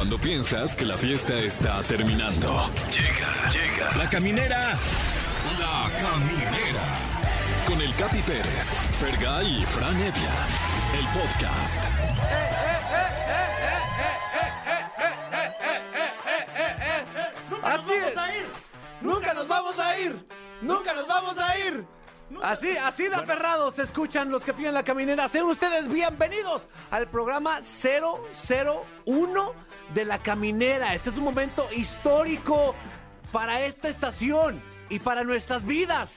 Cuando piensas que la fiesta está terminando. Llega, llega. La caminera. La caminera. Con el Capi Pérez, Fergay y Fran Evia. El podcast. Así es. Nunca nos vamos a ir. Nunca nos vamos a ir. Así, así de aferrados se escuchan los que piden la caminera. Sean ustedes bienvenidos al programa 001 de la caminera. Este es un momento histórico para esta estación y para nuestras vidas.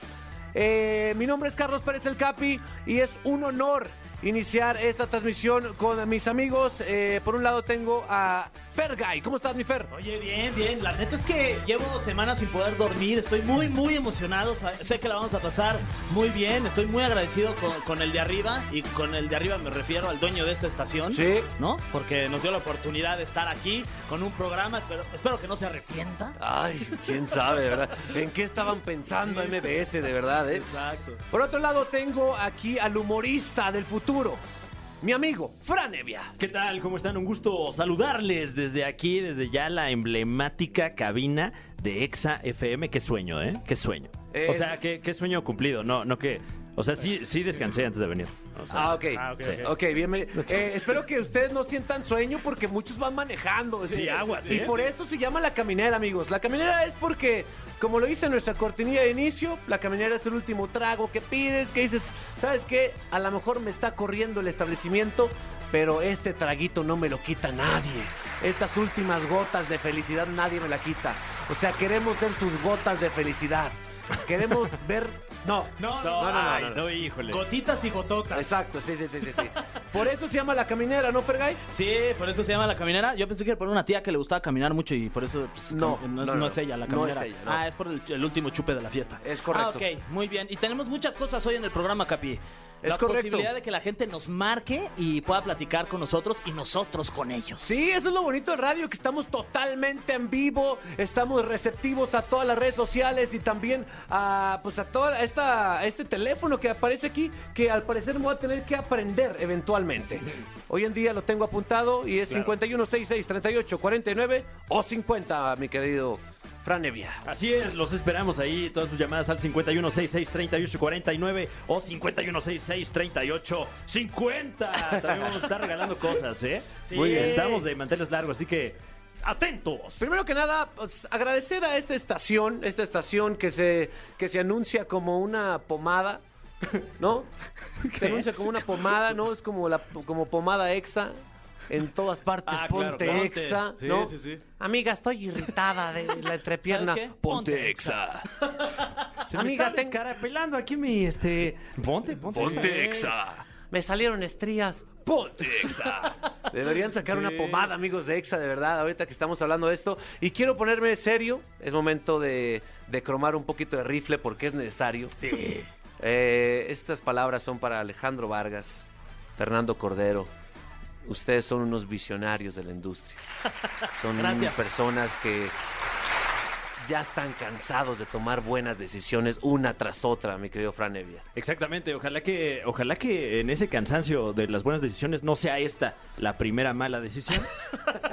Eh, mi nombre es Carlos Pérez El Capi y es un honor iniciar esta transmisión con mis amigos. Eh, por un lado tengo a Fergay. ¿Cómo estás, mi Fer? Oye, bien, bien. La neta es que llevo semanas sin poder dormir. Estoy muy, muy emocionado. Sé que la vamos a pasar muy bien. Estoy muy agradecido con, con el de arriba. Y con el de arriba me refiero al dueño de esta estación. Sí. ¿No? Porque nos dio la oportunidad de estar aquí con un programa. Pero espero que no se arrepienta. Ay, quién sabe, verdad. ¿En qué estaban pensando MBS, de verdad, eh? Exacto. Por otro lado, tengo aquí al humorista del futuro, mi amigo, Fran Evia. ¿Qué tal? ¿Cómo están? Un gusto saludarles desde aquí, desde ya la emblemática cabina de Exa FM. Qué sueño, ¿eh? Qué sueño. Es- O sea, qué, qué sueño cumplido. No, no que. O sea, sí, sí descansé antes de venir. O sea, Ah, ok. Ah, ok, Sí. ok. Ok, bienvenido. Eh, espero que ustedes no sientan sueño porque muchos van manejando. Sí, aguas, Y ¿eh? por eso se llama la caminera, amigos. La caminera es porque, como lo dice nuestra cortinilla de inicio, la caminera es el último trago que pides, que dices, ¿sabes qué? A lo mejor me está corriendo el establecimiento, pero este traguito no me lo quita nadie. Estas últimas gotas de felicidad nadie me la quita. O sea, queremos ser sus gotas de felicidad. Queremos ver... No, No, no, no, no, Ay, no. no, híjole. Gotitas y gototas. Exacto, sí, sí, sí, sí, sí. Por eso se llama la caminera, ¿no, Fergay? Sí, por eso se llama la caminera. Yo pensé que era por una tía que le gustaba caminar mucho y por eso pues, No, no, no, no, es ella la no caminera. es ella, no. Ah, es por el, el último chupe de la fiesta. Es correcto. Ah, ok, muy bien. Y tenemos muchas cosas hoy en el programa, Capi. Es la correcto. posibilidad de que la gente nos marque y pueda platicar con nosotros y nosotros con ellos. Sí, eso es lo bonito de radio, que estamos totalmente en vivo, estamos receptivos a todas las redes sociales y también a, pues a toda esta, a este teléfono que aparece aquí, que al parecer me voy a tener que aprender eventualmente. Hoy en día lo tengo apuntado y es 51663849 o 50, mi querido Fran Evia. Así es, los esperamos ahí. Todas sus llamadas al 51663849 o 51663850. También vamos a estar regalando cosas, ¿eh? Sí. Muy bien, estamos de manteles largos, así que atentos. Primero que nada, pues, agradecer a esta estación, esta estación que se, que se anuncia como una pomada, ¿no? Se anuncia como una pomada, ¿no? Es como la como pomada exa. En todas partes, Ah, claro, ponte ponte. exa, Sí, ¿no? sí, sí. Amiga, estoy irritada de la entrepierna. ¿Sabes qué? Ponte Ponte exa. Se Amiga, me está ten- descarapelando aquí mi, este... Ponte, ponte. Ponte Exa. Me salieron estrías. Ponte exa. Deberían sacar una pomada, amigos de exa, de verdad, ahorita que estamos hablando de esto. Y quiero ponerme serio. Es momento de, de cromar un poquito de rifle porque es necesario. Sí. Eh, estas palabras son para Alejandro Vargas, Fernando Cordero. Ustedes son unos visionarios de la industria. Son Gracias. personas que ya están cansados de tomar buenas decisiones una tras otra, mi querido Fran Evia. Exactamente, ojalá que, ojalá que en ese cansancio de las buenas decisiones no sea esta la primera mala decisión.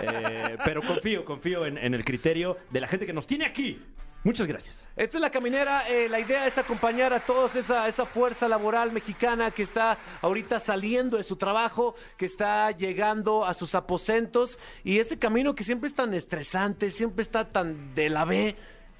Eh, pero confío, confío en, en el criterio de la gente que nos tiene aquí. Muchas gracias. Esta es la caminera. eh, la idea es acompañar a todos esa, esa fuerza laboral mexicana que está ahorita saliendo de su trabajo, que está llegando a sus aposentos y ese camino que siempre es tan estresante, siempre está tan de la B,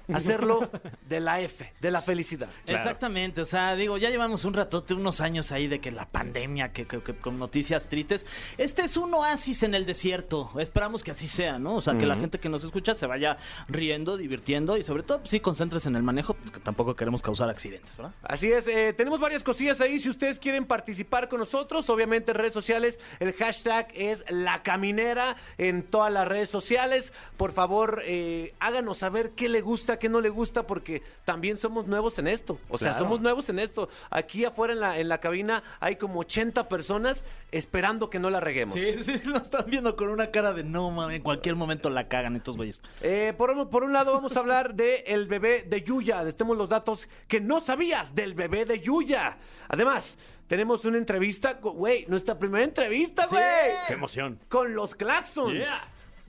hacerlo de la F, de la felicidad. Exactamente, o sea, digo, ya llevamos un ratote, unos años ahí de que la pandemia, que, que- que con noticias tristes. Este es un oasis en el desierto. Esperamos que así sea, ¿no? O sea, que la gente que nos escucha se vaya riendo, divirtiendo y sobre todo, pues, sí, concéntrese en el manejo, porque tampoco queremos causar accidentes, ¿verdad? Así es, eh, tenemos varias cosillas ahí. Si ustedes quieren participar con nosotros, obviamente en redes sociales, el hashtag es la caminera en todas las redes sociales. Por favor, eh, háganos saber qué le gusta, qué no le gusta, porque también somos nuevos en esto. O sea, Claro. somos nuevos en esto. Aquí afuera en la, en la cabina hay como 80 personas esperando que no la reguemos. Sí, sí, sí, lo están viendo con una cara de no, mames, en cualquier momento la cagan estos güeyes. Eh, por, un- por un lado vamos a hablar de el bebé de Yuya. Les tenemos los datos que no sabías del bebé de Yuya. Además, tenemos una entrevista, güey, nuestra primera entrevista, güey. ¡Qué emoción! Con los Claxons. Yeah.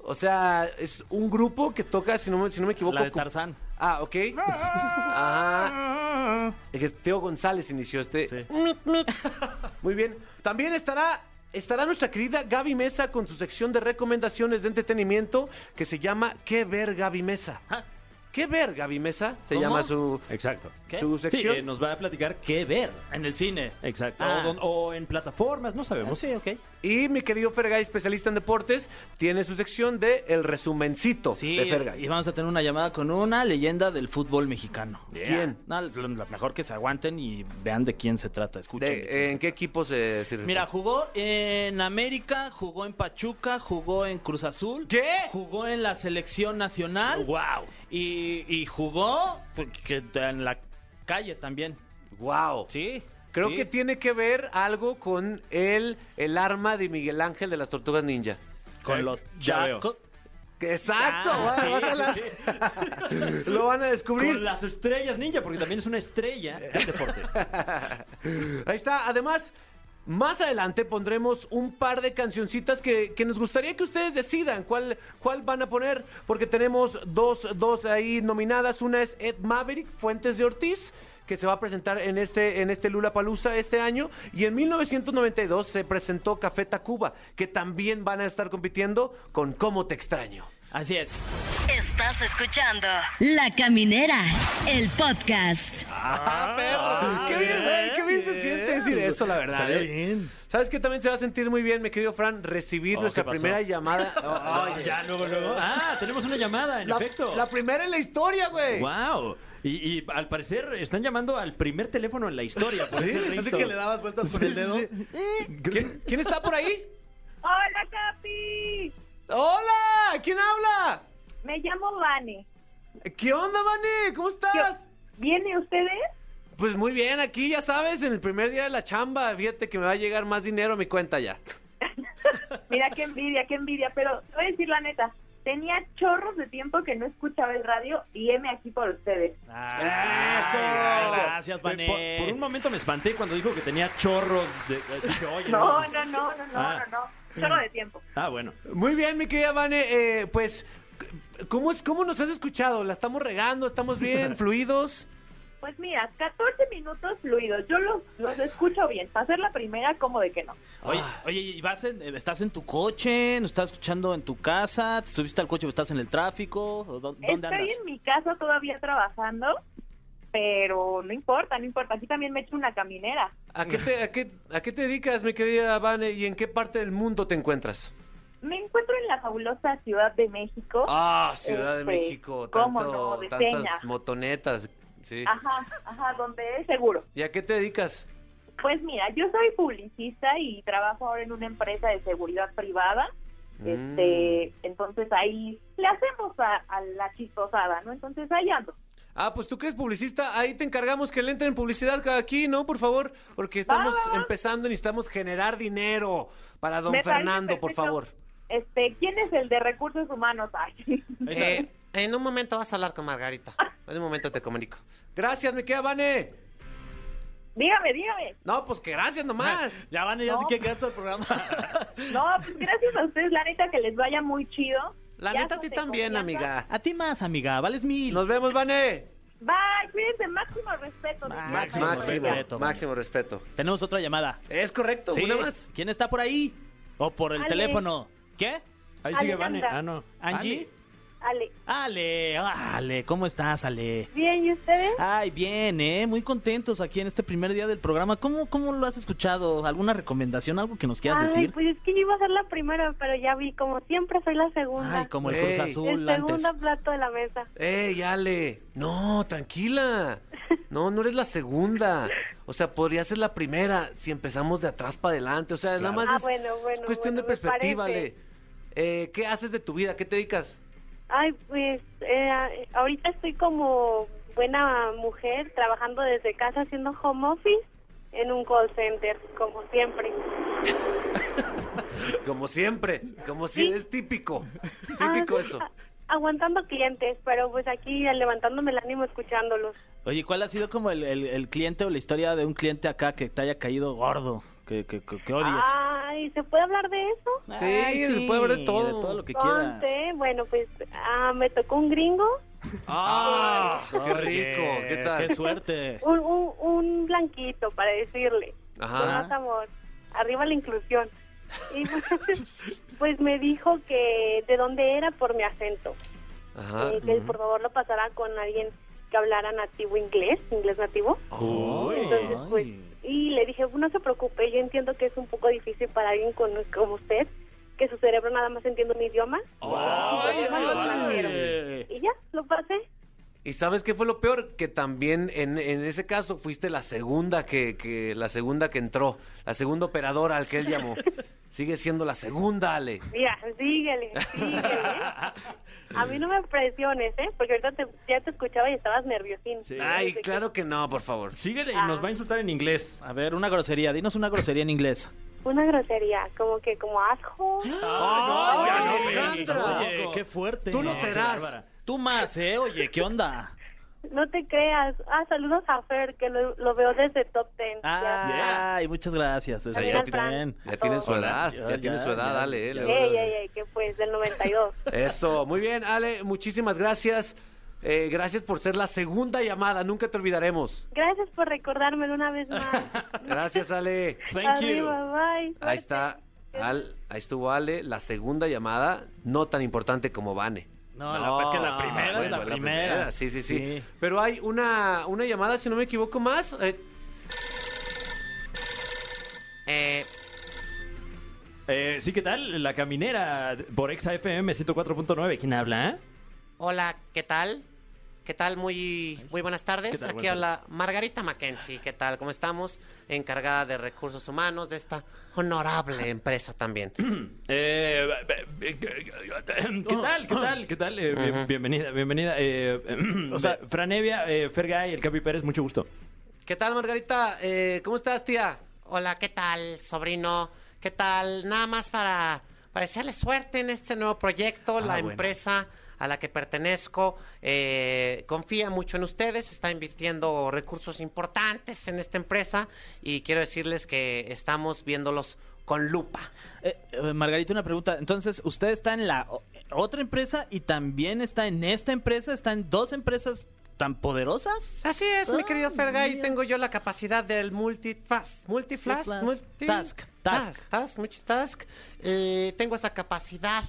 O sea, es un grupo que toca, si no, me- si no me equivoco. La de cu- Tarzán. Ah, ok. Ajá. Es que Teo González inició este. Sí. Muy bien. También estará. Estará nuestra querida Gaby Mesa con su sección de recomendaciones de entretenimiento que se llama ¿Qué ver Gaby Mesa? Ah. ¿Qué ver Gaby Mesa? Se ¿Cómo? llama su, Exacto. ¿Qué? su Sí, sección. eh, nos va a platicar qué ver. En el cine. Exacto. Ah. O, don- o en plataformas, no sabemos. Sí, ok. Y mi querido Fergay, especialista en deportes, tiene su sección de El Resumencito Sí, de Fergay. y vamos a tener una llamada con una leyenda del fútbol mexicano. ¿Quién? No, lo- lo mejor que se aguanten y vean de quién se trata. Escuchen. de De- quién se ¿En qué equipo se sirve? Mira, jugó en América, jugó en Pachuca, jugó en Cruz Azul. ¿Qué? Jugó en la selección nacional. ¡Wow! Y, y jugó pues, que en la calle también. Wow. Sí. Creo sí. que tiene que ver algo con el, el arma de Miguel Ángel de las Tortugas Ninja. Con Eh, los ya veo. chacos. Exacto, Ah, vas- sí, vas a sí, la- sí. lo van a descubrir. Con las estrellas ninja, porque también es una estrella del deporte. Ahí está. Además, más adelante pondremos un par de cancioncitas que, que nos gustaría que ustedes decidan cuál, cuál van a poner, porque tenemos dos, dos ahí nominadas. Una es Ed Maverick, Fuentes de Ortiz, que se va a presentar en este, en este Lula Palusa este año. Y en 1992 se presentó Café Tacuba, que también van a estar compitiendo con Cómo Te Extraño. Así es. Estás escuchando La Caminera, el podcast. ¡Ah, perro! ¡Qué bien, güey! ¡Qué bien se siente decir eso, la verdad! Sale eh. bien. ¿Sabes qué también se va a sentir muy bien, mi querido Fran? Recibir Oh, nuestra primera llamada. Oh, oye. ya, luego, luego. Ah, tenemos una llamada, en la, efecto. la primera en la historia, güey. ¡Wow! Y, y al parecer están llamando al primer teléfono en la historia. por ese Así que le dabas vueltas con el dedo. ¿Quién, quién está por ahí? Hola, Capi. ¡Hola! ¿Quién habla? Me llamo Vane. ¿Qué onda, Vane? ¿Cómo estás? ¿Viene ustedes? Pues muy bien, aquí ya sabes, en el primer día de la chamba, fíjate que me va a llegar más dinero a mi cuenta ya. Mira qué envidia, qué envidia. Pero te voy a decir la neta. Tenía chorros de tiempo que no escuchaba el radio y heme aquí por ustedes. ¡Eso! Gracias, Por, Vané. por un momento me espanté cuando dijo que tenía chorros de... eh, Dije, oye, No, no, no, no, no, Ah. no, no. Chorro de tiempo. Ah, bueno. Muy bien, mi querida Vane, eh, pues, ¿cómo, es, ¿cómo nos has escuchado? ¿La estamos regando? ¿Estamos bien? ¿Fluidos? Pues mira, 14 minutos fluidos. Yo los, los escucho bien. Para ser la primera, como de que no? Oye, oye, ¿y vas en- estás en tu coche? ¿Nos estás escuchando en tu casa? ¿Te subiste al coche o estás en el tráfico? ¿O dó- ¿Dónde Estoy andas? en mi casa todavía trabajando, pero no importa, no importa. Aquí también me echo una caminera. ¿A qué, te, a, qué, ¿A qué te dedicas, mi querida Vane, y en qué parte del mundo te encuentras? Me encuentro en la fabulosa Ciudad de México. Ah, Ciudad de Este, México, ¿cómo tanto, no? De tantas motonetas. Sí. Ajá, ajá, donde es seguro. ¿Y a qué te dedicas? Pues mira, yo soy publicista y trabajo ahora en una empresa de seguridad privada. Mm. Este, entonces ahí le hacemos a, a la chistosada, ¿no? Entonces ahí ando. Ah, pues tú que eres publicista, ahí te encargamos que le entren publicidad cada aquí, ¿no? Por favor, porque estamos va, va. empezando y necesitamos generar dinero para don Me Fernando, por favor. Este, ¿quién es el de recursos humanos? Ay. Eh, en un momento vas a hablar con Margarita. En un momento te comunico. Gracias, mi querida Vane. dígame, dígame. No, pues que gracias nomás. Ya van, ya No. se quiere quedar todo el programa. No, pues gracias a ustedes, la neta, que les vaya muy chido. La Ya neta a ti también, confianza. amiga. A ti más, amiga. Vales mil. Nos vemos, Vane. Bye, cuídense, máximo respeto. Máximo Máximo, respeto, máximo, respeto. Tenemos otra llamada. Es correcto, Sí. una más. ¿Quién está por ahí? O por el Ale. teléfono. ¿Qué? Ahí sigue Vane. Ah, no. ¿Angie? Ale, Ale, Ale, ¿cómo estás, Ale? bien, ¿y ustedes? Ay, bien, ¿eh? Muy contentos aquí en este primer día del programa. ¿Cómo, cómo lo has escuchado? ¿Alguna recomendación? ¿Algo que nos quieras Ay, decir? pues es que yo iba a ser la primera, pero ya vi, como siempre soy la segunda. Ay, como el Ey. Cruz Azul el antes. segundo plato de la mesa. ¡Ey, Ale! No, tranquila. No, no eres la segunda. O sea, podría ser la primera si empezamos de atrás para adelante. O sea, nada más Ah, es, bueno, bueno, es cuestión bueno, de perspectiva. Ale. Eh, ¿Qué haces de tu vida? ¿Qué te dedicas? Ay, pues eh, ahorita estoy como buena mujer trabajando desde casa haciendo home office en un call center, como siempre. Como siempre, como si es típico. Típico Ah, eso. a- aguantando clientes, pero pues aquí levantándome el ánimo escuchándolos. Oye, ¿cuál ha sido como el, el- el cliente o la historia de un cliente acá que te haya caído gordo? Que, que, que- que odies. Ay, ¿se puede hablar de eso? Sí, Ay, se puede hablar de todo. De todo lo que quieras. Bueno, pues ah, me tocó un gringo, ¡Ah! ¡Qué Oye, rico! ¿Qué tal? Qué suerte. un, un, un blanquito, para decirle. Ajá. Con más amor. Arriba la inclusión. Y pues, pues me dijo que de dónde era por mi acento. Ajá. Eh, que por favor lo pasara con alguien que hablara nativo inglés, inglés nativo. Uy, Entonces, pues, y le dije, no se preocupe, yo entiendo que es un poco difícil para alguien con, como usted, que su cerebro nada más entiende un idioma. Ay. Y ya, lo pasé. ¿Y sabes qué fue lo peor? Que también en, en ese caso fuiste la segunda que, que la segunda que entró, la segunda operadora al que él llamó. Sigue siendo la segunda, Ale. Mira, síguele, síguele. A mí no me presiones, ¿eh? Porque ahorita te- ya te escuchaba y estabas nerviosín. Sí. Ay, claro que no, por favor. Síguele y Ah. nos va a insultar en inglés. A ver, una grosería. Dinos una grosería en inglés. Una grosería, como que como asco. Ay, ya no, Oye, Alejandra. Oye, qué fuerte. Tú lo No, serás. bárbara. Tú más, ¿eh? Oye, ¿qué onda? No te creas. Ah, saludos a Fer, que lo, lo veo desde Top Ten. Ya. Ay, muchas gracias. Desde También Fran. Ya tiene su edad, Ya, ya, tiene su edad, ya, Ale. eh, Ey, ey, ey, que pues del 92. Eso, muy bien, Ale, muchísimas gracias. Eh, gracias por ser la segunda llamada, nunca te olvidaremos. Gracias por recordármelo una vez más. Gracias, Ale. Thank you. Bye. Ahí está, Al- ahí estuvo Ale, la segunda llamada, no tan importante como Vane. No, la- es que la no, primera es la primera. Sí, sí, sí, Sí. Pero hay una, una llamada, si no me equivoco más. eh, Eh, Eh, sí, ¿qué tal? La caminera por Exa FM 104.9. ¿Quién habla? hola, ¿qué tal? ¿Qué tal? Muy, muy buenas tardes. Aquí Buenas habla Margarita Mackenzie. ¿Qué tal? ¿Cómo estamos? Encargada de recursos humanos de esta honorable empresa también. Eh, eh, ¿Qué tal? ¿Qué tal? ¿Qué tal? Eh, bien- Bienvenida, bienvenida. Eh, o sea, Franevia, eh, Fergay, el Capi Pérez, mucho gusto. ¿Qué tal, Margarita? Eh, ¿Cómo estás, tía? Hola, ¿qué tal, sobrino? ¿Qué tal? Nada más para, para desearle suerte en este nuevo proyecto. la bueno. empresa a la que pertenezco eh, confía mucho en ustedes, está invirtiendo recursos importantes en esta empresa y quiero decirles que estamos viéndolos con lupa. Eh, eh, Margarita, una pregunta. Entonces, ¿usted está en la otra empresa y también está en esta empresa? ¿Está en dos empresas tan poderosas? Así es, mi Ah, querido Fergay, mira. tengo yo la capacidad del multitask, multiflash, Multiflash. multi- Task, task. task, multitask. Eh, tengo esa capacidad.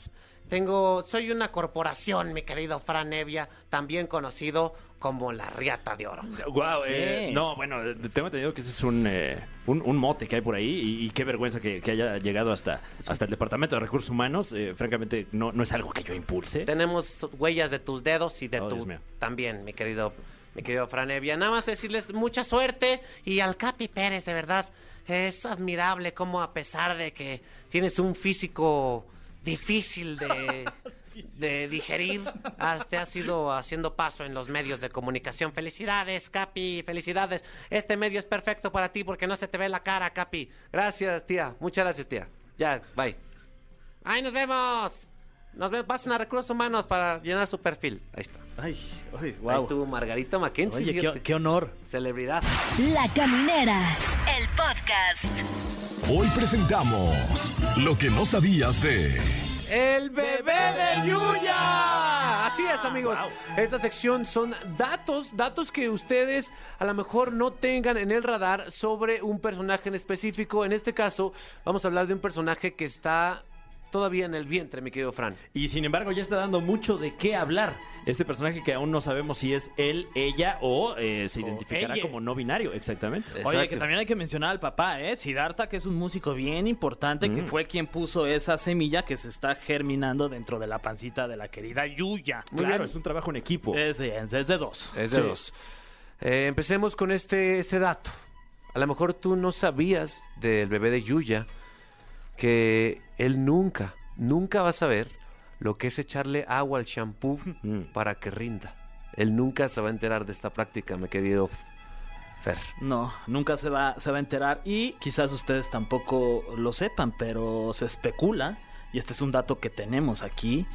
Tengo, soy una corporación, mi querido Fran Evia, también conocido como la Riata de Oro. Wow, Sí. no, bueno, eh, tengo entendido que ese es un, eh, un, un mote que hay por ahí y, y qué vergüenza que, que haya llegado hasta, hasta el Departamento de Recursos Humanos. Eh, francamente, no, no es algo que yo impulse. Tenemos huellas de tus dedos y de Oh, tu también, mi querido, mi querido Fran Evia. Nada más decirles mucha suerte y al Capi Pérez, de verdad, es admirable cómo a pesar de que tienes un físico difícil de, de digerir, has- te has ido haciendo paso en los medios de comunicación. Felicidades, Capi, felicidades. Este medio es perfecto para ti porque no se te ve la cara, Capi. Gracias, tía. Muchas gracias, tía. Ya, bye. ¡Ay, nos vemos! Nos vemos, pasen a recursos humanos para llenar su perfil. Ahí está. Ay, ay, Ahí wow. estuvo Margarita Mackenzie. Oye, qué honor. Celebridad. La Caminera, el podcast. Hoy presentamos lo que no sabías de... El bebé de Yuya. Así es, amigos. Esta sección son datos, datos que ustedes a lo mejor no tengan en el radar sobre un personaje en específico. En este caso, vamos a hablar de un personaje que está todavía en el vientre, mi querido Fran. Y sin embargo, ya está dando mucho de qué hablar. Este personaje que aún no sabemos si es él, ella o eh, se O identificará ella. como no binario. Exactamente. Oye, que también hay que mencionar al papá, ¿eh? Siddhartha, que es un músico bien importante, que fue quien puso esa semilla que se está germinando dentro de la pancita de la querida Yuya. Muy claro, bien. es un trabajo en equipo. Es de, es de dos. Es de Sí. dos. Eh, empecemos con este, este dato. A lo mejor tú no sabías del bebé de Yuya que él nunca, nunca va a saber lo que es echarle agua al shampoo Mm. para que rinda. Él nunca se va a enterar de esta práctica, mi querido Fer. No, nunca se va, se va a enterar y quizás ustedes tampoco lo sepan, pero se especula, y este es un dato que tenemos aquí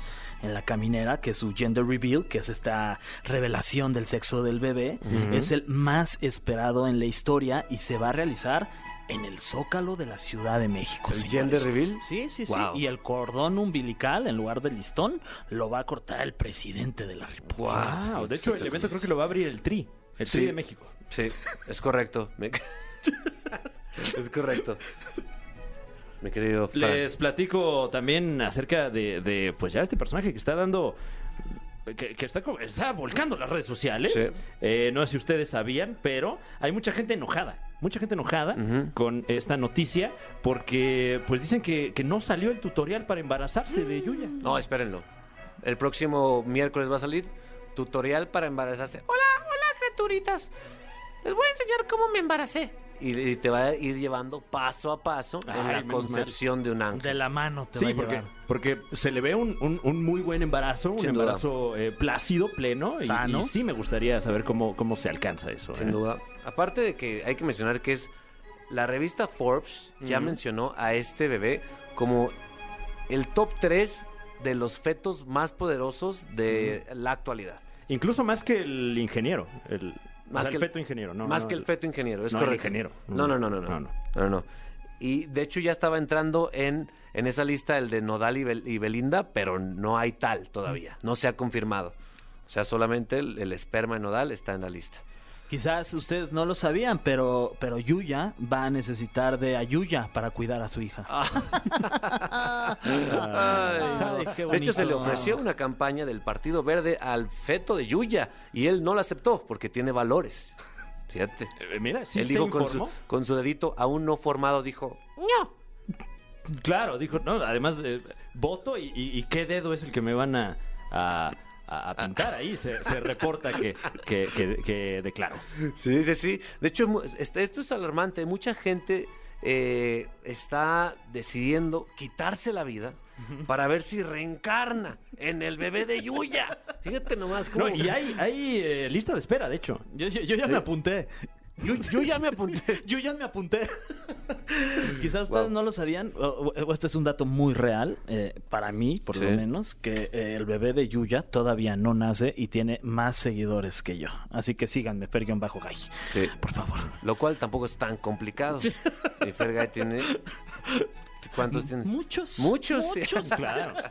en la caminera, que su gender reveal, que es esta revelación del sexo del bebé, es el más esperado en la historia y se va a realizar en el Zócalo de la Ciudad de México. ¿El gender reveal? Sí, sí, sí. Wow. Y el cordón umbilical, en lugar del listón, lo va a cortar el presidente de la República. Wow, de hecho, el evento creo que lo va a abrir el Tri, el Tri Sí. de México. Sí, es correcto. Es correcto. Mi querido Fran. Les platico también acerca de, de, pues ya este personaje que está dando, que, que está, está volcando las redes sociales. Sí. Eh, no sé si ustedes sabían, pero hay mucha gente enojada, mucha gente enojada con esta noticia porque pues dicen que, que no salió el tutorial para embarazarse de Yuya. No, espérenlo. El próximo miércoles va a salir tutorial para embarazarse. Hola, hola, criaturitas. Les voy a enseñar cómo me embaracé. Y, y te va a ir llevando paso a paso en la concepción de un ángel. De la mano te va Sí, a porque, llevar. porque se le ve un, un- un muy buen embarazo, un duda. embarazo eh, plácido, pleno, y, Sano. y sí me gustaría saber cómo, cómo se alcanza eso. Sin ¿eh? duda. Aparte de que hay que mencionar que es la revista Forbes ya mencionó a este bebé como el top 3 de los fetos más poderosos de la actualidad. Incluso más que el ingeniero, el, Más que el feto ingeniero, ¿no? Más que el feto ingeniero, es correcto. ingeniero. No, no, no, no, no. No, no. No, no. Y de hecho ya estaba entrando en, en esa lista el de Nodal y, Bel- y Belinda, pero no hay tal todavía. No se ha confirmado. O sea, solamente el, el esperma de Nodal está en la lista. Quizás ustedes no lo sabían, pero, pero Yuya va a necesitar de Ayuya para cuidar a su hija. Ay, qué de hecho, se le ofreció una campaña del Partido Verde al feto de Yuya y él no la aceptó porque tiene valores. Fíjate. Eh, mira, sí él se dijo con su, con su dedito aún no formado, dijo, no. Claro, dijo, no, además, eh, voto y, y- y qué dedo es el que me van a, a- a- a pintar ahí. Se, se reporta que, que, que, que declaró. Sí, sí, sí. De hecho, este- esto es alarmante. Mucha gente eh, está decidiendo quitarse la vida para ver si reencarna en el bebé de Yuya. Fíjate nomás cómo... No, y hay, hay eh, lista de espera, de hecho. Yo, yo- yo ya me apunté. Yo, yo ya me apunté. Yo ya me apunté. Quizás ustedes Wow. no lo sabían, o- o este es un dato muy real, eh, para mí, por Sí. lo menos, que eh, el bebé de Yuya todavía no nace y tiene más seguidores que yo. Así que síganme, Fergion Bajo Gay. Sí. Por favor. Lo cual tampoco es tan complicado. Y Fergay tiene... ¿Cuántos tienes? Muchos. Muchos. Muchos, claro.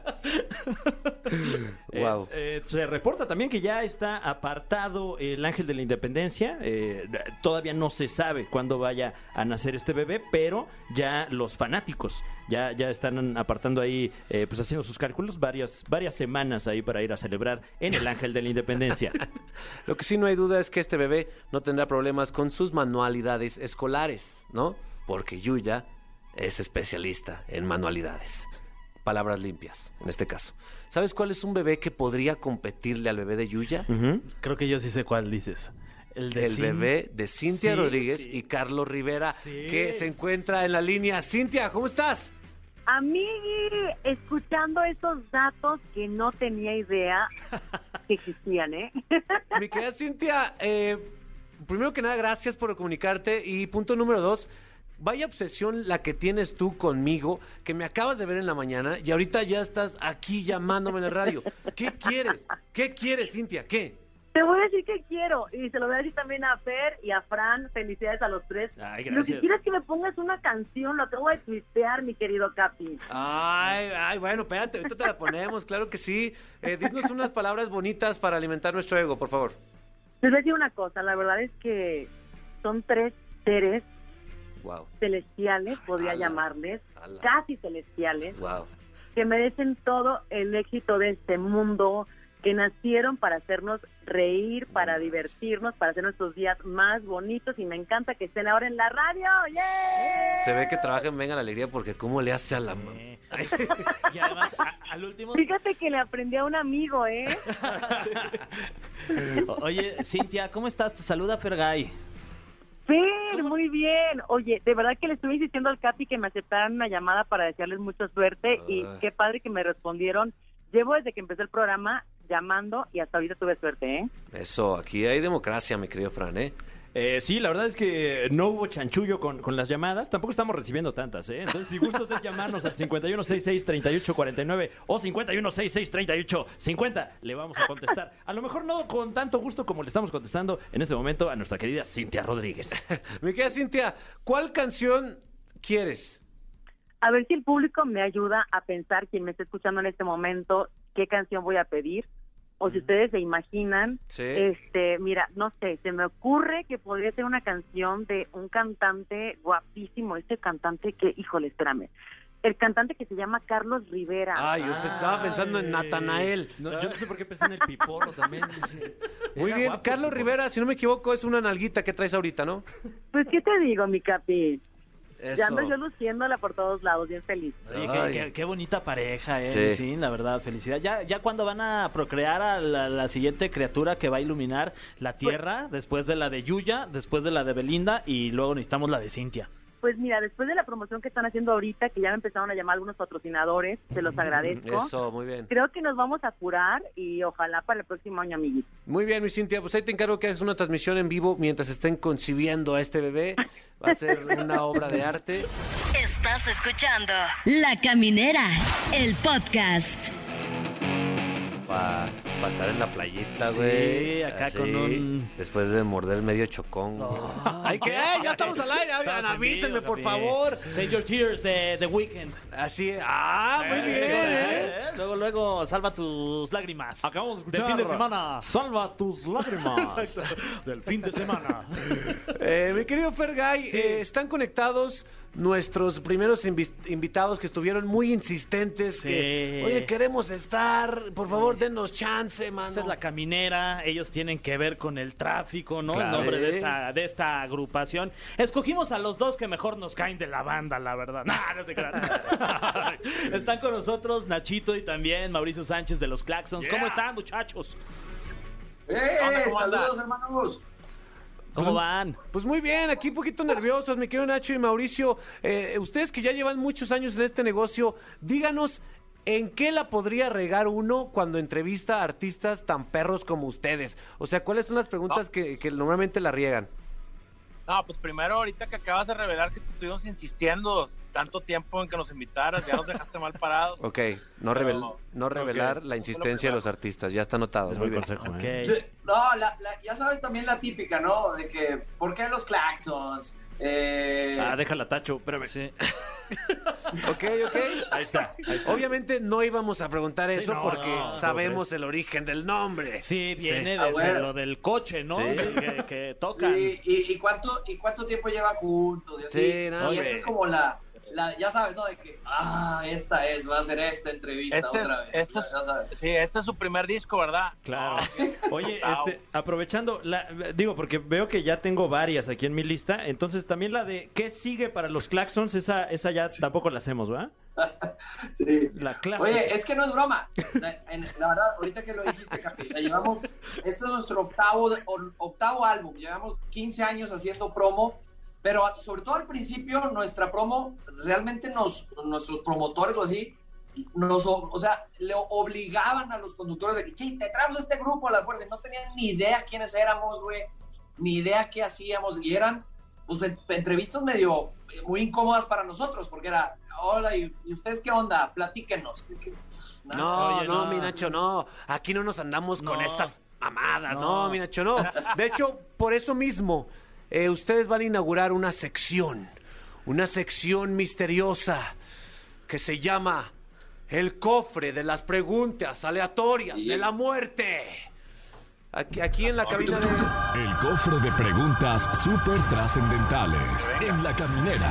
Eh, Wow. eh, se reporta también que ya está apartado el ángel de la independencia. Eh, todavía no se sabe cuándo vaya a nacer este bebé, pero ya los fanáticos ya, ya están apartando ahí, eh, pues haciendo sus cálculos, varias, varias semanas ahí para ir a celebrar en el ángel de la independencia. Lo que sí no hay duda es que este bebé no tendrá problemas con sus manualidades escolares, ¿no? Porque Yuya es especialista en manualidades. Palabras limpias, en este caso. ¿Sabes cuál es un bebé que podría competirle al bebé de Yuya? Creo que yo sí sé cuál dices. El, de El bebé de Cintia Sí, Rodríguez sí. y Carlos Rivera, Sí. que se encuentra en la línea. Cintia, ¿cómo estás? Amigui, escuchando esos datos que no tenía idea que existían, ¿eh? Mi querida Cintia, eh, primero que nada, gracias por comunicarte. Y punto número dos, vaya obsesión la que tienes tú conmigo, que me acabas de ver en la mañana y ahorita ya estás aquí llamándome en el radio. ¿Qué quieres? ¿Qué quieres, Cintia? ¿Qué? Te voy a decir que quiero y se lo voy a decir también a Fer y a Fran. Felicidades a los tres. Ay, Lo que gracias. quiero es que me pongas una canción, lo acabo de twistear, mi querido Capi. Ay, ay, bueno, espérate, ahorita te la ponemos, claro que sí. Eh, dinos unas palabras bonitas para alimentar nuestro ego, por favor. Les voy a decir una cosa, la verdad es que son tres seres Wow, celestiales, podría Ala. llamarles, Ala. casi celestiales, wow. que merecen todo el éxito de este mundo, que nacieron para hacernos reír, para divertirnos, para hacer nuestros días más bonitos y me encanta que estén ahora en la radio. ¡Yeah! Se ve que trabaja en Venga la Alegría porque cómo le hace a la... Sí. Y además, a- al último... Fíjate que le aprendí a un amigo, ¿eh? Oye, Cintia, ¿cómo estás? Te saluda Fergay. Fer, muy bien. Oye, de verdad que le estuve insistiendo al Capi que me aceptaran una llamada para desearles mucha suerte y Ah. qué padre que me respondieron. Llevo desde que empecé el programa llamando y hasta ahorita tuve suerte, ¿eh? Eso, aquí hay democracia, mi querido Fran, ¿eh? Eh, sí, la verdad es que no hubo chanchullo con, con las llamadas. Tampoco estamos recibiendo tantas, ¿eh? Entonces, si gusta usted llamarnos al 5166-3849 o 5166-3850, le vamos a contestar. A lo mejor no con tanto gusto como le estamos contestando en este momento a nuestra querida Cintia Rodríguez. Mi querida Cintia, ¿cuál canción quieres? A ver si el público me ayuda a pensar, quien me está escuchando en este momento, qué canción voy a pedir. O si ustedes se imaginan, Sí. este, mira, no sé, se me ocurre que podría ser una canción de un cantante guapísimo, este cantante que, híjole, espérame, el cantante que se llama Carlos Rivera. Ay, yo estaba pensando en Natanael. No, yo no sé por qué pensé en el piporro también. Muy bien, guapo, Carlos. Rivera, si no me equivoco, es una nalguita que traes ahorita, ¿no? Pues, ¿qué te digo, mi capi? Eso. Ya ando yo luciéndola por todos lados, bien feliz. Oye, qué, qué- qué bonita pareja, ¿eh? Sí. Sí. la verdad, felicidad. Ya, ya cuando van a procrear a la, la siguiente criatura que va a iluminar la Tierra, después de la de Yuya, después de la de Belinda y luego necesitamos la de Cintia. Pues mira, después de la promoción que están haciendo ahorita, que ya me empezaron a llamar algunos patrocinadores, se los agradezco. Eso, muy bien. Creo que nos vamos a curar y ojalá para el próximo año, amiguitos. Muy bien, mi Cintia, pues ahí te encargo que hagas una transmisión en vivo mientras estén concibiendo a este bebé. Va a ser una obra de arte. Estás escuchando La Caminera, el podcast. Para estar en la playita, Sí, güey. acá Así, con un- Después de morder medio chocón. Ay, que ¡Ay, ya estamos al aire! Oigan, avísenme, por favor. Save your tears de The Weeknd. Así, ah, muy bien, ¿eh? Eh, Luego, luego, salva tus lágrimas. Acabamos de escuchar. Del fin de semana. Salva tus lágrimas. Exacto. Del fin de semana. Eh, mi querido Fergay, eh, están conectados nuestros primeros invi- invitados que estuvieron muy insistentes. Sí. que, Oye, queremos estar, por favor, denos chance, mano. Esa es la caminera, ellos tienen que ver con el tráfico, ¿no? Claro. El nombre de esta, de esta agrupación. Escogimos a los dos que mejor nos caen de la banda, la verdad. Nah, no se están con nosotros Nachito y también Mauricio Sánchez de los Claxons. ¿Cómo están, muchachos? ¡Eh! ¡Saludos, hermanos! ¿Cómo van? Pues muy bien, aquí un poquito nerviosos, mi querido Nacho y Mauricio. Eh, ustedes que ya llevan muchos años en este negocio, díganos en qué la podría regar uno cuando entrevista a artistas tan perros como ustedes. O sea, ¿cuáles son las preguntas que, que normalmente la riegan? No, pues primero, ahorita que acabas de revelar que te estuvimos insistiendo tanto tiempo en que nos invitaras, ya nos dejaste mal parados. Ok, no, revel- no revelar la insistencia de los artistas, ya está anotado. Es muy bien. consejo, Ok. ¿eh? No, la- la- ya sabes también la típica, ¿no? De que, ¿por qué los claxons? Eh, Ah, déjala, Tacho. Espérame. Sí. Ok, ok. Ahí está. ahí está. Obviamente no íbamos a preguntar eso no, porque no, sabemos el origen del nombre. Sí, viene Ah, desde bueno. lo del coche, ¿no? Sí. Que, que tocan. sí, y, y cuánto, ¿Y cuánto tiempo llevan juntos? Y, así. Sí, no, y esa es como la, la, ya sabes, ¿no? De que, ah, esta es, va a ser esta entrevista Este es, otra vez. este ya, es- ya sabes. sí, este es su primer disco, ¿verdad? Claro. Ah, Oye, Au. este, aprovechando, la, digo, porque veo que ya tengo varias aquí en mi lista, entonces también la de ¿qué sigue para los Claxons? Esa, esa ya tampoco la hacemos, ¿va? sí. La clásica. Oye, es que no es broma. La, en- la verdad, ahorita que lo dijiste, Capi, o sea, llevamos, este es nuestro octavo, octavo álbum, llevamos 15 años haciendo promo, pero sobre todo al principio nuestra promo, realmente nos, nuestros promotores o así, nos, o sea, le obligaban a los conductores de que, "Che, te traemos este grupo a la fuerza, y no tenían ni idea quiénes éramos, güey, ni idea qué hacíamos, y eran, pues, entrevistas medio, eh, muy incómodas para nosotros, porque era, hola, ¿y, y ustedes qué onda? Platíquenos. Que, No, Oye, no, no. mi Nacho, no. Aquí no nos andamos con No. estas mamadas, no. No. mi Nacho, no. De hecho, por eso mismo, eh, ustedes van a inaugurar una sección, una sección misteriosa que se llama El cofre de las preguntas aleatorias de la muerte. Aquí, aquí en la cabina de... El cofre de preguntas súper trascendentales en la caminera.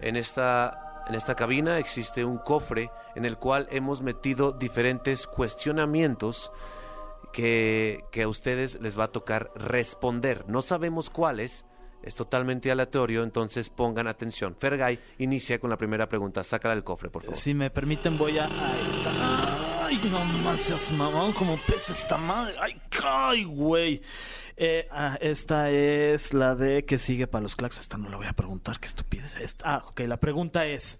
En esta, en esta cabina existe un cofre en el cual hemos metido diferentes cuestionamientos que, que a ustedes les va a tocar responder. No sabemos cuáles, es totalmente aleatorio, entonces pongan atención. Fergay inicia con la primera pregunta. Sácala del cofre, por favor. Si me permiten, voy a. Ay, no seas mamón, como pesa esta madre. Ay, ay, güey. Eh, ah, esta es la de que sigue para los clacks. Esta no la voy a preguntar, qué estupidez. Esta- ah, ok, la pregunta es: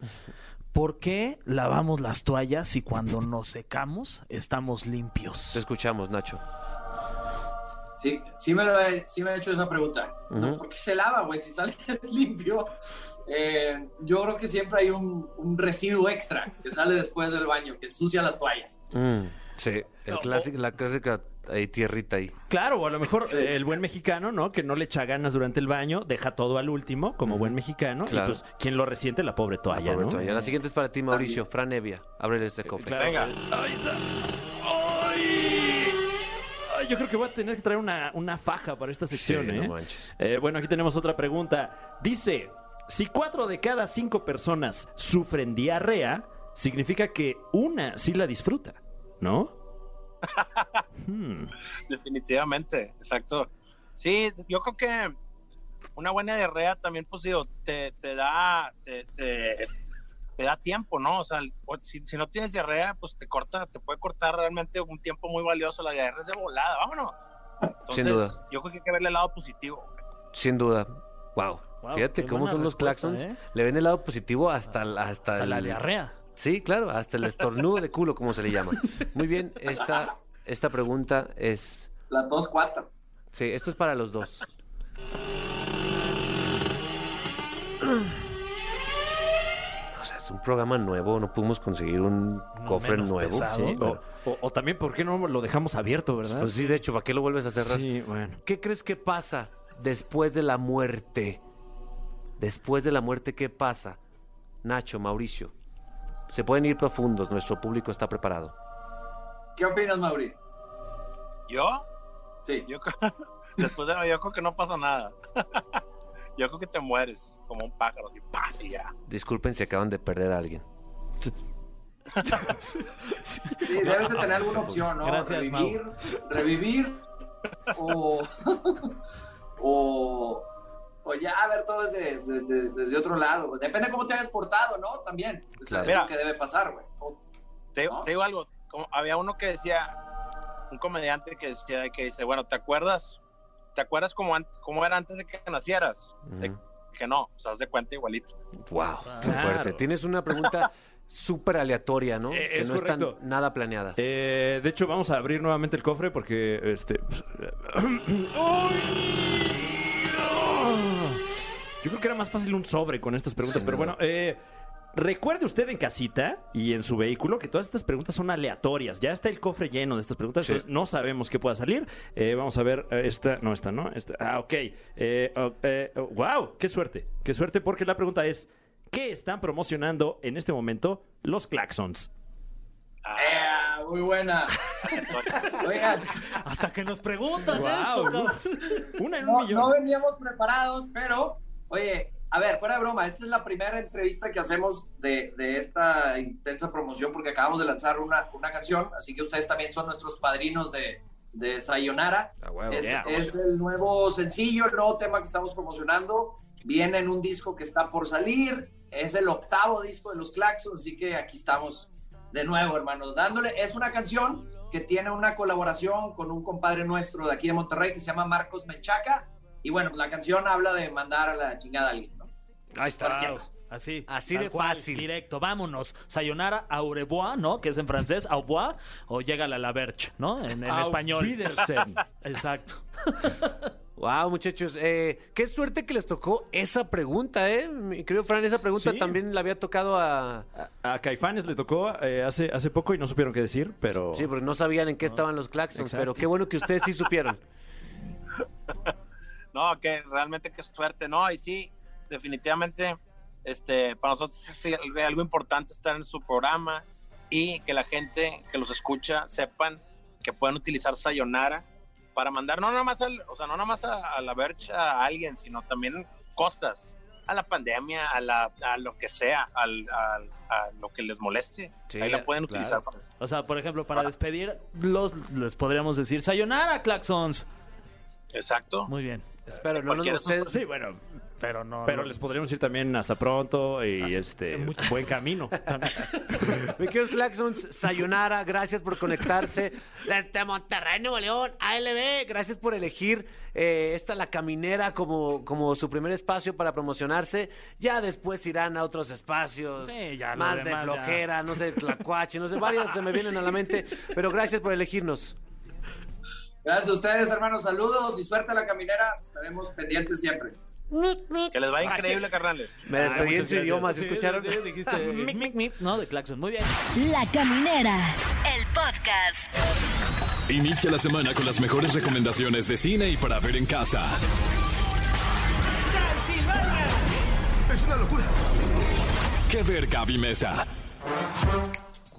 ¿por qué lavamos las toallas si cuando nos secamos estamos limpios? Te escuchamos, Nacho. Sí, sí me, lo he, sí me he hecho esa pregunta. ¿Por qué se lava, güey? Si sale limpio. Eh, yo creo que siempre hay un, un residuo extra que sale después del baño, que ensucia las toallas. Mm, sí, el clásico, la clásica ahí, tierrita ahí. Claro, o a lo mejor eh, el buen mexicano, ¿no? Que no le echa ganas durante el baño, deja todo al último, como buen mexicano. Claro. Y pues, ¿quién lo resiente? La pobre toalla, Pobre ¿no? toalla. La siguiente es para ti, Mauricio. Fran Evia. Ábrele este cofre. Claro. Venga. Ahí está. ¡Ay! Ay, Yo creo que voy a tener que traer una, una faja para esta sección, Sí, no ¿eh? manches. Eh, Bueno, aquí tenemos otra pregunta. Dice, si cuatro de cada cinco personas sufren diarrea, significa que una sí la disfruta, ¿no? Hmm. Definitivamente, exacto. Sí, yo creo que una buena diarrea también, pues digo, te, te da, te, te- te da tiempo, ¿no? O sea, si, si no tienes diarrea, pues te corta, te puede cortar realmente un tiempo muy valioso. La diarrea es de volada, vámonos. Entonces, Sin duda. yo creo que hay que verle el lado positivo. Sin duda. Wow. Wow, Fíjate cómo son los claxons. ¿eh? Le ven el lado positivo hasta, el- hasta, Hasta la el- diarrea. Sí, claro, hasta el estornudo de culo, como se le llama. Muy bien, esta, esta pregunta es... Las dos, cuatro. Sí, esto es para los dos. O sea, es un programa nuevo, no pudimos conseguir un cofre menos nuevo. pesado. Sí, pero- o, o- o también, ¿por qué no lo dejamos abierto, verdad? Pues sí, de hecho, ¿para qué lo vuelves a cerrar? Sí, bueno. ¿Qué crees que pasa después de la muerte? Después de la muerte, ¿qué pasa? Nacho, Mauricio. Se pueden ir profundos, nuestro público está preparado. ¿Qué opinas, Mauri? ¿Yo? Sí. Yo creo, después de la yo creo que no pasa nada. yo creo que te mueres como un pájaro, así, ¡pah! y ya. Disculpen si acaban de perder a alguien. Sí, debes de tener alguna opción, ¿no? Gracias, revivir, revivir o, o, o ya ver todo desde, desde, desde otro lado. Depende de cómo te hayas portado, ¿no? También. Sea, Claro. es Mira. lo que debe pasar, güey. Te, ¿No? te digo algo, como había uno que decía, un comediante que decía, que dice, bueno, ¿te acuerdas? ¿Te acuerdas cómo, cómo era antes de que nacieras? De- Ujú. que no, o sea, haz de cuenta igualito. Wow, qué Claro. fuerte. Tienes una pregunta súper aleatoria, ¿no? Eh, que es no correcto. tan nada planeada. Eh, de hecho, vamos a abrir nuevamente el cofre porque este. Yo creo que era más fácil un sobre con estas preguntas, pero bueno, eh, recuerde usted en casita y en su vehículo que todas estas preguntas son aleatorias. Ya está el cofre lleno de estas preguntas, Sí. entonces no sabemos qué pueda salir. Eh, vamos a ver eh, esta, no esta, ¿no? Esta, ah, ok. Eh, oh, eh, oh, wow, qué suerte, qué suerte porque la pregunta es ¿qué están promocionando en este momento los Claxons? ¡Eh! muy buena. Oigan, Hasta que nos preguntas Wow, eso. Una en un no, millón. no veníamos preparados, pero, oye, a ver, fuera de broma, esta es la primera entrevista que hacemos de, de esta intensa promoción porque acabamos de lanzar una, una canción, así que ustedes también son nuestros padrinos de, de Sayonara. Ah. Es, yeah. es el nuevo sencillo, el nuevo tema que estamos promocionando. Viene en un disco que está por salir. Es el octavo disco de los Claxons, así que aquí estamos de nuevo, hermanos, dándole. Es una canción que tiene una colaboración con un compadre nuestro de aquí de Monterrey que se llama Marcos Menchaca. Y bueno, la canción habla de mandar a la chingada a alguien, ¿no? Ahí está. Así. Así de cual, fácil. Directo, vámonos. Sayonara, au revoir, ¿no? Que es en francés, au revoir, o llega la la verge, ¿no? En, en español. Exacto. Wow, muchachos, eh, qué suerte que les tocó esa pregunta, ¿eh? Mi querido Fran, esa pregunta Sí. también la había tocado a... A, a Caifanes le tocó eh, hace, hace poco y no supieron qué decir, pero... Sí, porque no sabían en qué estaban los claxons, Exacto. pero qué bueno que ustedes sí supieron. No, que realmente qué suerte, ¿no? Y sí, definitivamente, este, para nosotros es algo- importante estar en su programa y que la gente que los escucha sepan que pueden utilizar Sayonara para mandar no nada más al, o sea, no nada más a, a la Verge a alguien, sino también cosas a la pandemia, a, la, a lo que sea, al, al- a lo que les moleste. Sí, Ahí la pueden claro. utilizar. O sea, por ejemplo, para despedir, los, les podríamos decir Sayonara, Claxons. Exacto. Muy bien. Espero, no, no, no, Cualquiera- ustedes... Sí, bueno, Pero no. pero no- les podríamos decir también hasta pronto y este buen camino. también. Mi queridos Claxons, Sayonara, gracias por conectarse. Desde Monterrey, Nuevo León, ALB, gracias por elegir eh, esta La Caminera como, como su primer espacio para promocionarse. Ya después irán a otros espacios, Sí, ya, más de demás ya. flojera, no sé, tlacuache, no sé, varias se me vienen a la mente. Pero gracias por elegirnos. Gracias a ustedes, hermanos. Saludos y suerte a la caminera. Estaremos pendientes siempre. Que les va increíble, carnales. Me despedí en su idioma, ¿sí Sí, escucharon? sí, dijiste mic, mic, mic, no, de Claxon. Muy bien. La Caminera, el podcast. Inicia la semana con las mejores recomendaciones de cine y para ver en casa. ¡Es una locura! ¿Qué ver, Gaby Mesa?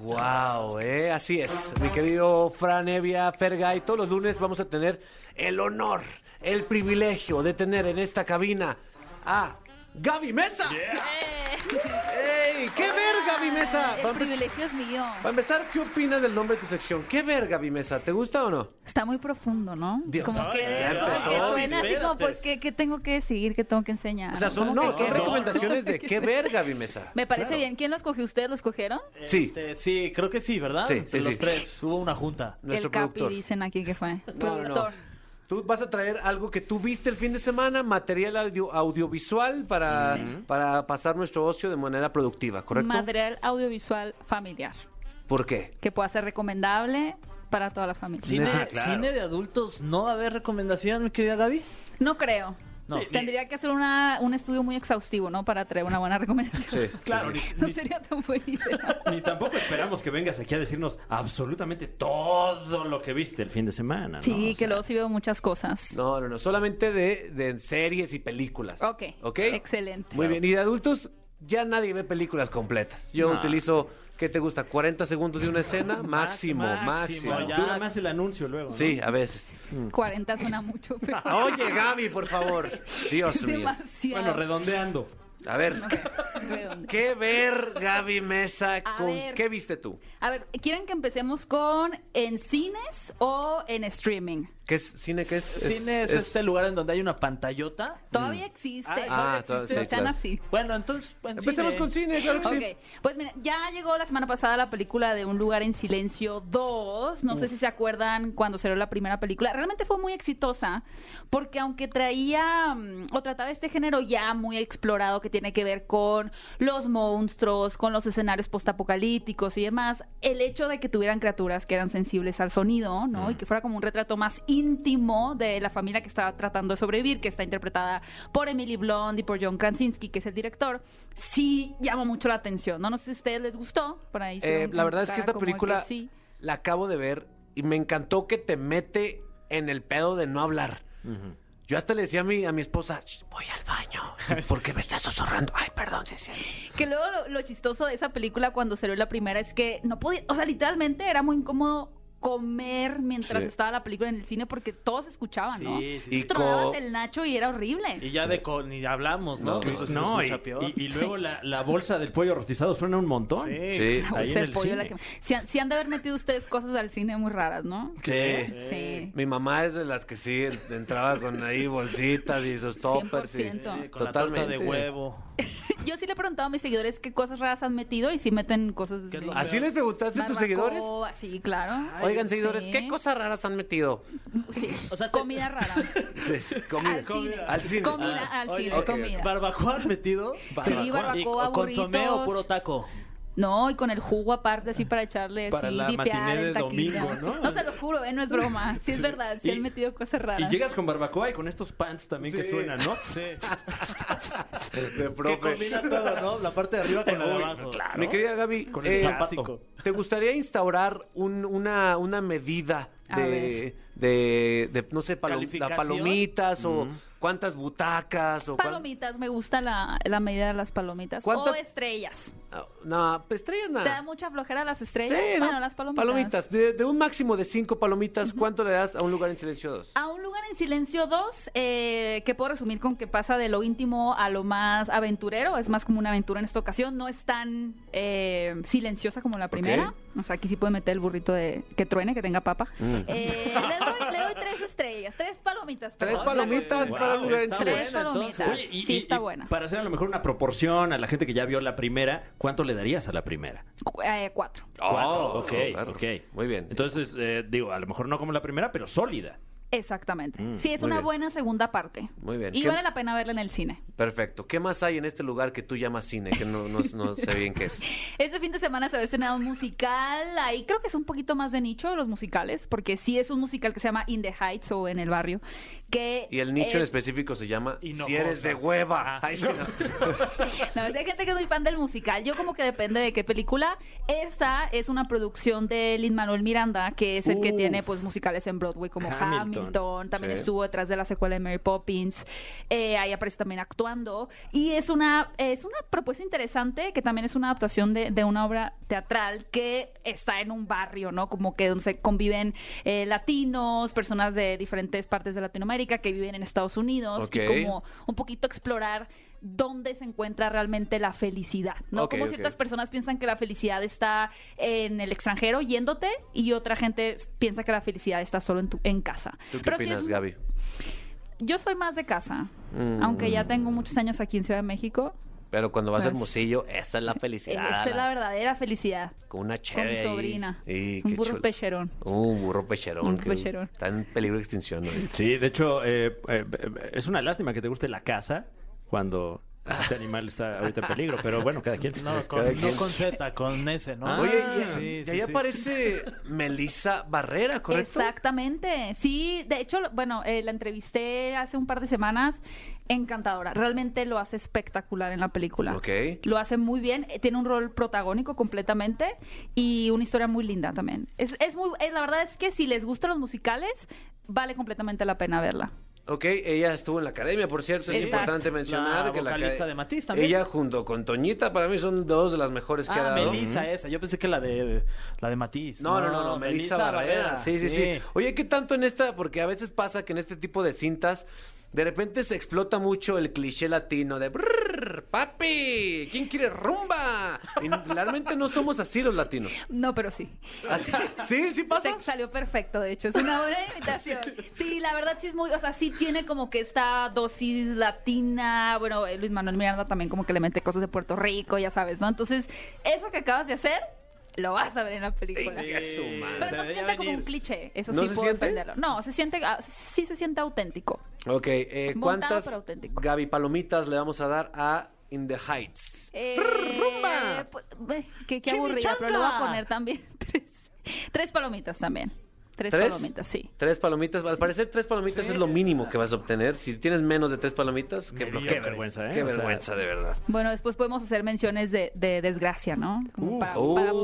Wow, eh, así es. Mi querido Fran Evia, Fergay, todos los lunes vamos a tener el honor, el privilegio de tener en esta cabina a Gaby Mesa. ¿Qué ver, Gaby Mesa? El privilegio es mío. va a empezar, ¿qué opinas del nombre de tu sección? ¿Qué ver, Gaby Mesa? ¿Te gusta o no? Está muy profundo, ¿no? Dios. Como Ay, que, ya como que suena así como, pues, ¿qué, qué tengo que seguir? ¿Qué tengo que enseñar? O sea, son, ¿Cómo no, son recomendaciones de qué ver, Gaby Mesa. Me parece bien. ¿Quién lo escogió? ¿Ustedes lo escogieron? Sí. Este, sí, creo que sí, ¿verdad? Sí, sí, los sí. tres. Hubo una junta. Nuestro el Capi productor. dicen aquí que fue. No, no, no. Productor. Tú vas a traer algo que tú viste el fin de semana, material audio- audiovisual para, para pasar nuestro ocio de manera productiva, ¿correcto? Material audiovisual familiar. ¿Por qué? Que pueda ser recomendable para toda la familia. ¿Cine, Ah, claro. cine de adultos no va a haber recomendación, mi querida Gaby? No creo. No. Tendría que hacer una, un estudio muy exhaustivo, ¿no? Para traer una buena recomendación. Sí. Claro, ni, No ni- sería tan buena idea. ni tampoco esperamos que vengas aquí a decirnos absolutamente todo lo que viste el fin de semana. ¿no? Sí, O que sea, luego sí veo muchas cosas. No, no, no, solamente de, de series y películas. Ok. ¿Ok? Excelente. Muy bien, y de adultos ya nadie ve películas completas. Yo No. utilizo, ¿qué te gusta? ¿40 segundos de una escena? Máximo, máximo. máximo, ya. Dura más el anuncio luego. ¿no? Sí, a veces. 40 suena mucho, pero Oye, Gaby, por favor. Dios es mío. demasiado. Bueno, redondeando. A ver. ¿qué ver, Gaby Mesa? A ¿Con ver. qué viste tú? A ver, ¿quieren que empecemos con en cines o en streaming? ¿Qué es cine? ¿Qué es? Cine es, este lugar en donde hay una pantallota. Todavía existe. Ah, Ah, todavía todo- existe. sí, claro. así. Bueno, entonces. en Empecemos cine. con cine, claro que sí. Ok, pues mira, ya llegó la semana pasada la película de Un lugar en silencio 2. No sé si se acuerdan cuando salió la primera película. Realmente fue muy exitosa porque aunque traía mm, o trataba este género ya muy explorado que tiene que ver con los monstruos, con los escenarios postapocalípticos y demás, el hecho de que tuvieran criaturas que eran sensibles al sonido, ¿no? Y que fuera como un retrato más íntimo de la familia que estaba tratando de sobrevivir, que está interpretada por Emily Blunt y por John Krasinski, que es el director, sí llama mucho la atención, ¿no? No sé si a ustedes les gustó, por ahí. Eh, la verdad es que esta película sí. la acabo de ver y me encantó que te mete en el pedo de no hablar. Yo hasta le decía a mi, a mi esposa, "Sh, voy al baño. ¿Por qué me estás susurrando? Ay, perdón, sí, sí. Que luego lo, lo chistoso de esa película cuando salió la primera es que no podía, o sea, literalmente era muy incómodo comer mientras Sí. estaba la película en el cine porque todos escuchaban, ¿no? Sí, sí, Y co- el nacho y era horrible. Y ya de con, ni hablamos, ¿no? No, se No, y, escucha peor. y- y luego la, la bolsa del pollo rostizado suena un montón. Sí. Sí. La ahí en el pollo, la cine. que- Si, han, si han de haber metido ustedes cosas al cine muy raras, ¿no? Sí. Sí. Mi mamá es de las que sí entraba con ahí bolsitas y sus toppers. y- 100%. Sí, con la torta de Totalmente. huevo. Yo sí le he preguntado a mis seguidores qué cosas raras han metido y si meten cosas ¿Qué es de- ¿Así les preguntaste a tus seguidores? barbacoa, Sí, claro. Oigan, seguidores, sí. ¿qué cosas raras han metido? Sí. O sea, comida rara. Sí, comida. Al cine. Al cine. Comida Ah, al cine, comida. ¿Barbacoa has metido? Sí, barbacoa, ¿Y consomé o puro taco? No, y con el jugo aparte así para echarle Para así, la dipear de taquilla. domingo, ¿no? se los juro, eh, no es broma. Sí, es verdad, sí Y- han metido cosas Y raras. llegas con barbacoa y con estos pants también que suenan, ¿no? Sí. De Que profe. combina todo, ¿no? La parte de arriba con la de abajo. claro. Mi querida Gaby, Con el eh, zapato. ¿te gustaría instaurar un- una, una medida de, de, de, no sé, palomitas o cuántas butacas o cuán- Palomitas, me gusta la, la medida de las palomitas. ¿Cuántas- O estrellas. Ah, No, pues, estrellas ¿Te nada. da mucha flojera las estrellas? Sí, ¿no? bueno, las palomitas. Palomitas. De, de un máximo de cinco palomitas, ¿cuánto le das a un lugar en silencio 2? A un lugar en silencio 2, eh, que puedo resumir con que pasa de lo íntimo a lo más aventurero. Es más como una aventura en esta ocasión. No es tan eh, silenciosa como la primera. O sea, aquí sí puede meter el burrito de que truene, que tenga papa. Mm. Eh, le, doy, le doy tres estrellas, tres palomitas. Tres palomitas Wow, para un lugar en está silencio. Tres buena, palomitas. entonces. Oye, y- sí, y- está y buena. Para hacer a lo mejor una proporción a la gente que ya vio la primera, ¿cuánto le darías a la primera? Cu- eh, cuatro. Cuatro, Oh, ok, sí, claro. ok. Muy bien. Entonces, eh, digo, a lo mejor no como la primera, pero sólida. Exactamente. Mm, sí, es una bien. buena segunda parte. Muy bien. Y ¿Qué- vale la pena verla en el cine. Perfecto. ¿Qué más hay en este lugar que tú llamas cine? Que no, no, no sé bien qué es. Este fin de semana se va a estrenar un musical. Ahí creo que es un poquito más de nicho los musicales, porque sí es un musical que se llama In the Heights o En el Barrio. Que Y el nicho en es- específico se llama Si eres de hueva. Ay, no. No, hay gente que es muy fan del musical. Yo como que depende de qué película. Esta es una producción de Lin Manuel Miranda, que es el que tiene pues musicales en Broadway como Hamilton. Hamilton. También Sí. estuvo detrás de la secuela de Mary Poppins. Eh, ahí aparece también actuando. Y es una, es una propuesta interesante que también es una adaptación de, de una obra teatral que está en un barrio, ¿no? Como que donde se conviven eh, latinos, personas de diferentes partes de Latinoamérica que viven en Estados Unidos. Ok. Y como un poquito explorar dónde se encuentra realmente la felicidad, ¿no? Como ciertas personas piensan que la felicidad está en el extranjero yéndote y otra gente piensa que la felicidad está solo en tu en casa. ¿Tú qué Pero opinas, es- Gaby? Yo soy más de casa, Mm. aunque ya tengo muchos años aquí en Ciudad de México. Pero cuando vas a Pues- Hermosillo, esa es la felicidad. Esa es la verdadera felicidad. Con una Con chévere mi ahí. sobrina. Y Un burro chulo. pecherón. Un burro pecherón. Un que pecherón. Está en peligro de extinción. ¿no? Sí, de hecho, eh, eh, es una lástima que te guste la casa cuando este animal está ahorita en peligro, pero bueno, cada quien. No, con, no con Z, con S, ¿no? Oye, y, sí, y sí, ahí sí. aparece Melissa Barrera, ¿correcto? Exactamente. Sí, de hecho, bueno, eh, la entrevisté hace un par de semanas. Encantadora. Realmente lo hace espectacular en la película. Ok. Lo hace muy bien. Tiene un rol protagónico completamente y una historia muy linda también. Es, es muy, eh, la verdad es que si les gustan los musicales, vale completamente la pena verla. Ok, ella estuvo en la academia, por cierto, es Exacto. importante mencionar La que la vocalista de Matiz también. Ella junto con Toñita para mí son dos de las mejores que ha Ah, dado. Melissa esa. Yo pensé que la de la de Matiz. No, no, no, no, Melissa Barrera. Sí, sí, sí, Oye, ¿qué tanto en esta? Porque a veces pasa que en este tipo de cintas, de repente se explota mucho el cliché latino de "Brrr, papi, ¿quién quiere rumba? Y realmente no somos así los latinos. No, pero sí. ¿Así? Sí, sí pasa. Se- salió perfecto, de hecho. Es una buena imitación. Sí, la verdad sí es muy, o sea, sí tiene como que esta dosis latina. Bueno, eh, Luis Manuel Miranda también como que le mete cosas de Puerto Rico, ya sabes, ¿no? Entonces, eso que acabas de hacer, lo vas a ver en la película. Sí. Pero no Se se veía siente como un cliché, eso ¿No sí se puedo siente? defenderlo. No, se siente, ah, sí se siente auténtico. Ok, eh, ¿cuántas. Gaby Palomitas le vamos a dar a In the Heights? Eh, ¡Rumba! pues, eh, qué, qué aburrida, pero le voy a poner también tres, tres palomitas también. Tres, ¿Tres? palomitas, sí. Tres palomitas. Al parecer, tres palomitas es lo mínimo que vas a obtener. Si tienes menos de tres palomitas, qué, Qué vergüenza, ¿eh? Qué O sea, vergüenza, de verdad. Bueno, después podemos hacer menciones de, de desgracia, ¿no? Como para,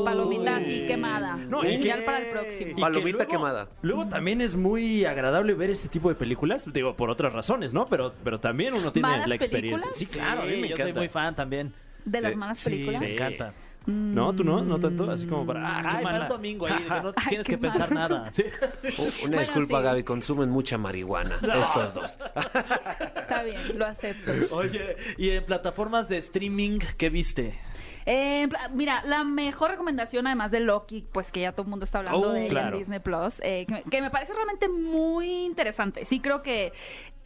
palomita así quemada. No, y que- para el próximo. y que Palomita luego- quemada. Luego también es muy agradable ver este tipo de películas, digo, por otras razones, ¿no? Pero, pero también uno tiene ¿Malas la experiencia. películas? Sí, claro, a mí me yo soy muy fan también. De las malas Sí, películas. me encanta. No, tú no, no tanto, así como para. Ah, qué Ay, mala. para el domingo ahí, que no Ay, tienes que pensar nada. Sí. Uh, Una Bueno, disculpa, sí. Gaby, consumen mucha marihuana. Estos dos. Está bien, lo acepto. Oye, y en plataformas de streaming, ¿qué viste? Eh, mira, la mejor recomendación, además de Loki, pues que ya todo el mundo está hablando Oh, de ella claro. en Disney Plus, eh, que me parece realmente muy interesante. Sí, creo que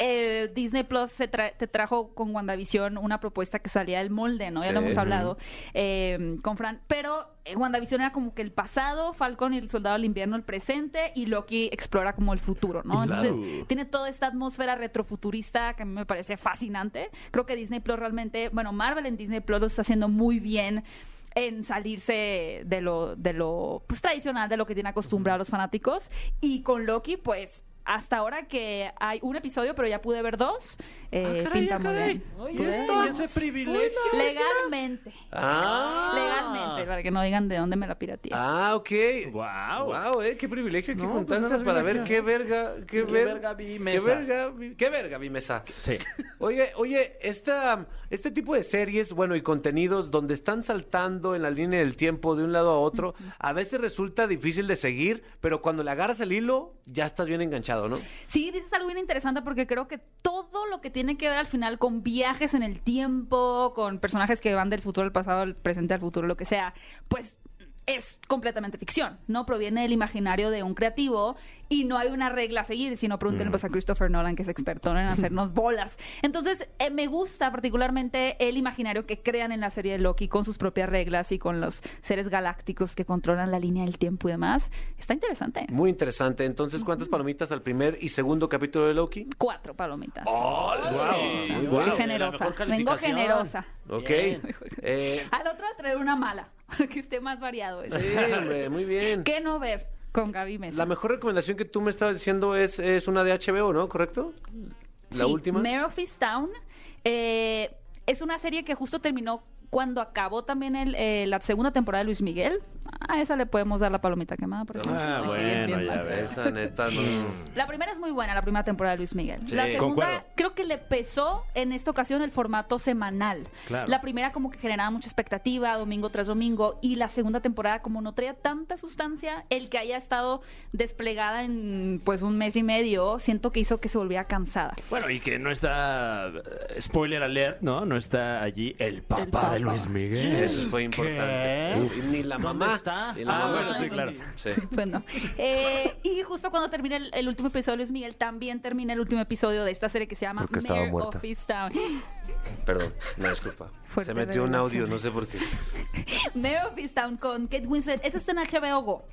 eh, Disney Plus se tra- te trajo con WandaVision una propuesta que salía del molde, ¿no? Ya Sí. lo hemos hablado eh, con Fran. Pero eh, WandaVision era como que el pasado, Falcon y el Soldado del Invierno el presente, y Loki explora como el futuro, ¿no? Claro. Entonces, tiene toda esta atmósfera retrofuturista que a mí me parece fascinante. Creo que Disney Plus realmente, bueno, Marvel en Disney Plus lo está haciendo muy bien en salirse de lo, de lo pues, tradicional, de lo que tiene acostumbrados los fanáticos. Y con Loki, pues, hasta ahora que hay un episodio, pero ya pude ver dos, eh, pinta muy bien. Oye, ese privilegio. Legalmente. Ah. Legalmente, para que no digan de dónde me la pirateé. Ah, ok. Wow. Wow, eh, qué privilegio hay que No, pues juntarse para ver qué verga, qué, Qué ver- verga vi qué mesa. verga, vi- qué verga vi mesa. Sí. Oye, oye, esta, este tipo de series, bueno, y contenidos donde están saltando en la línea del tiempo de un lado a otro, a veces resulta difícil de seguir, pero cuando le agarras el hilo, ya estás bien enganchado, ¿no? Sí, dices algo bien interesante porque creo que todo lo que tiene que ver al final con viajes en el tiempo, con personajes que van del futuro al pasado, al presente al futuro, lo que sea, pues es completamente ficción, ¿no? Proviene del imaginario de un creativo y no hay una regla a seguir, sino pregúntenle pues a Christopher Nolan, que es experto en hacernos bolas. Entonces, eh, me gusta particularmente el imaginario que crean en la serie de Loki con sus propias reglas y con los seres galácticos que controlan la línea del tiempo y demás. Está interesante. Muy interesante. Entonces, ¿cuántas palomitas al primer y segundo capítulo de Loki? Cuatro palomitas. Oh, Sí, muy generosa. Vengo generosa. Ok. Eh, Al otro a traer una mala, para que esté más variado. eso. sí, hombre, muy bien. ¿Qué no ver con Gaby Mesa? La mejor recomendación que tú me estabas diciendo es, es una de HBO, ¿no? ¿Correcto? La Sí, última. Mayor of Easttown. eh, es una serie que justo terminó cuando acabó también el, eh, la segunda temporada de Luis Miguel. A esa le podemos dar la palomita quemada. Por ejemplo. Ah, bueno, bien, ya ves. Esa neta no. La primera es muy buena, la primera temporada de Luis Miguel. Sí. la segunda Concuerdo. creo que le pesó en esta ocasión el formato semanal. Claro. La primera como que generaba mucha expectativa, domingo tras domingo, y la segunda temporada como no traía tanta sustancia, el que haya estado desplegada en pues un mes y medio, siento que hizo que se volviera cansada. Bueno, y que no está, eh, spoiler alert, ¿no? No está allí el papá, papá. de Luis Miguel. Eso fue importante. Ni la ¿Dónde mamá. Está? Ni la Ah, bueno, sí, claro. Sí. Bueno, eh, y justo cuando termina el, el último episodio de Luis Miguel, también termina el último episodio de esta serie que se llama Porque Mayor of Easttown. Perdón, una disculpa. Fuerte Se metió un audio, no sé por qué. Mayor of Easttown con Kate Winslet. Esa está en HBO Go.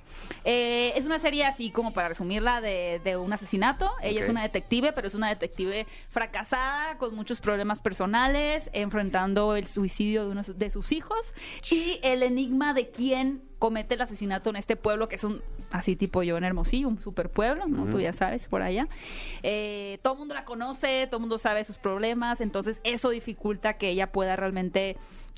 Eh, es una serie así como para resumirla de, de un asesinato. Ella es una detective, pero es una detective fracasada, con muchos problemas personales, enfrentando el suicidio de uno de sus hijos y el enigma de quién comete el asesinato en este pueblo que es un así tipo yo en Hermosillo, un super pueblo, ¿no? Tú ya sabes, por allá. Eh, todo el mundo la conoce, todo el mundo sabe sus problemas, entonces eso dificulta que ella pueda realmente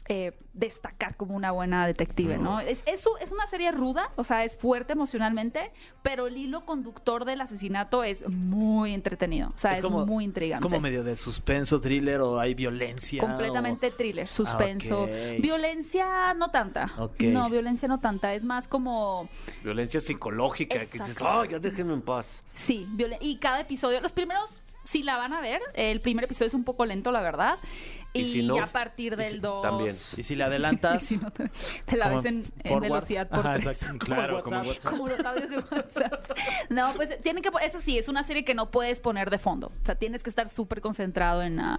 eh, destacar como una buena detective, ¿no? Es, es, su- es una serie ruda, o sea, es fuerte emocionalmente, pero el hilo conductor del asesinato es muy entretenido, o sea, es, muy intrigante. Es como medio de suspenso, thriller o hay violencia. Completamente thriller, suspenso. ok. Violencia no tanta. No, violencia no tanta. Es más como. Violencia psicológica. Que dices, oh, ya déjenme en paz. Sí, y cada episodio. Los primeros sí la van a ver. El primer episodio es un poco lento, la verdad. Y Y, si no, a partir si- del 2. también. Y si le adelantas. Si no te, te la ves en, en velocidad por Ajá, tres. exacto. Como Claro, como WhatsApp. WhatsApp. Como los audios de WhatsApp. No, pues tienen que. Es así, es una serie que no puedes poner de fondo. O sea, tienes que estar súper concentrado en, ah,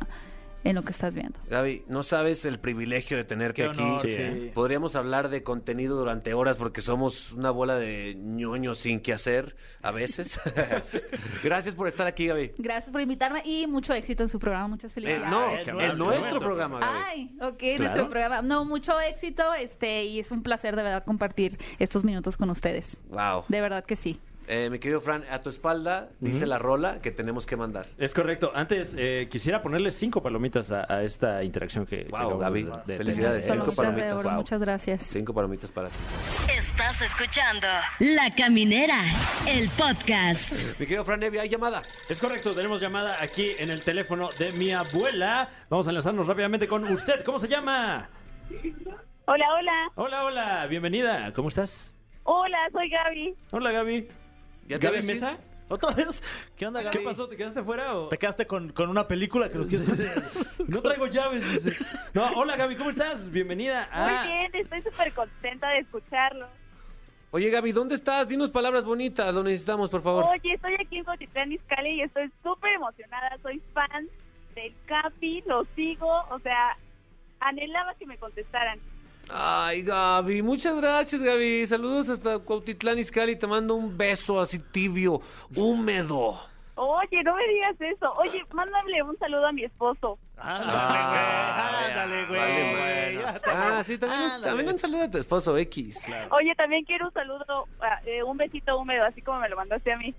en lo que estás viendo. Gaby, no sabes el privilegio de tenerte Qué aquí. honor, Sí, sí. ¿eh? Podríamos hablar de contenido durante horas porque somos una bola de ñoños sin que hacer a veces. Gracias por estar aquí, Gaby. Gracias por invitarme y mucho éxito en su programa. Muchas Eh, felicidades. no, es nuestro nuestro. programa, Gaby. Ay, ok, Claro. nuestro programa. No, mucho éxito, este, y es un placer de verdad compartir estos minutos con ustedes. Wow. De verdad que sí. Eh, mi querido Fran, a tu espalda dice la rola que tenemos que mandar. Es correcto. Antes, eh, quisiera ponerle cinco palomitas a, a esta interacción que, que Wow, de- de Felicidades. tener. Cinco Palomitas de palomitas, oro, wow. Muchas gracias. Cinco palomitas para ti. Estás escuchando La Caminera, el podcast. Mi querido Fran Evia, hay llamada. Es correcto, tenemos llamada aquí en el teléfono de mi abuela. Vamos a enlazarnos rápidamente con usted. ¿Cómo se llama? Hola, hola. Hola, hola, bienvenida. ¿Cómo estás? Hola, soy Gaby. Hola, Gaby. ¿Ya te ¿Gaby? Mesa? ¿Otra vez? ¿Qué onda, Gaby? ¿Qué pasó? ¿Te quedaste fuera o...? ¿Te quedaste con, con una película que nos quieres contar? No traigo llaves, dice. No, hola, Gaby, ¿cómo estás? Bienvenida Muy a... bien, estoy súper contenta de escucharlo. Oye, Gaby, ¿dónde estás? Dinos palabras bonitas, lo necesitamos, por favor. Oye, estoy aquí en Cotitlán Izcalli y estoy súper emocionada. Soy fan del Capi, lo sigo, o sea, anhelaba que me contestaran. Ay, Gaby, muchas gracias, Gaby. Saludos hasta Cuautitlán Izcalli. Te mando un beso así tibio, húmedo. Oye, no me digas eso. Oye, mándale un saludo a mi esposo. Ándale, güey. Ah, Ándale, güey. Ah, sí, también, un- Ándale. también un saludo a tu esposo, X. Oye, también quiero un saludo, ah, eh, un besito húmedo, así como me lo mandaste a mí.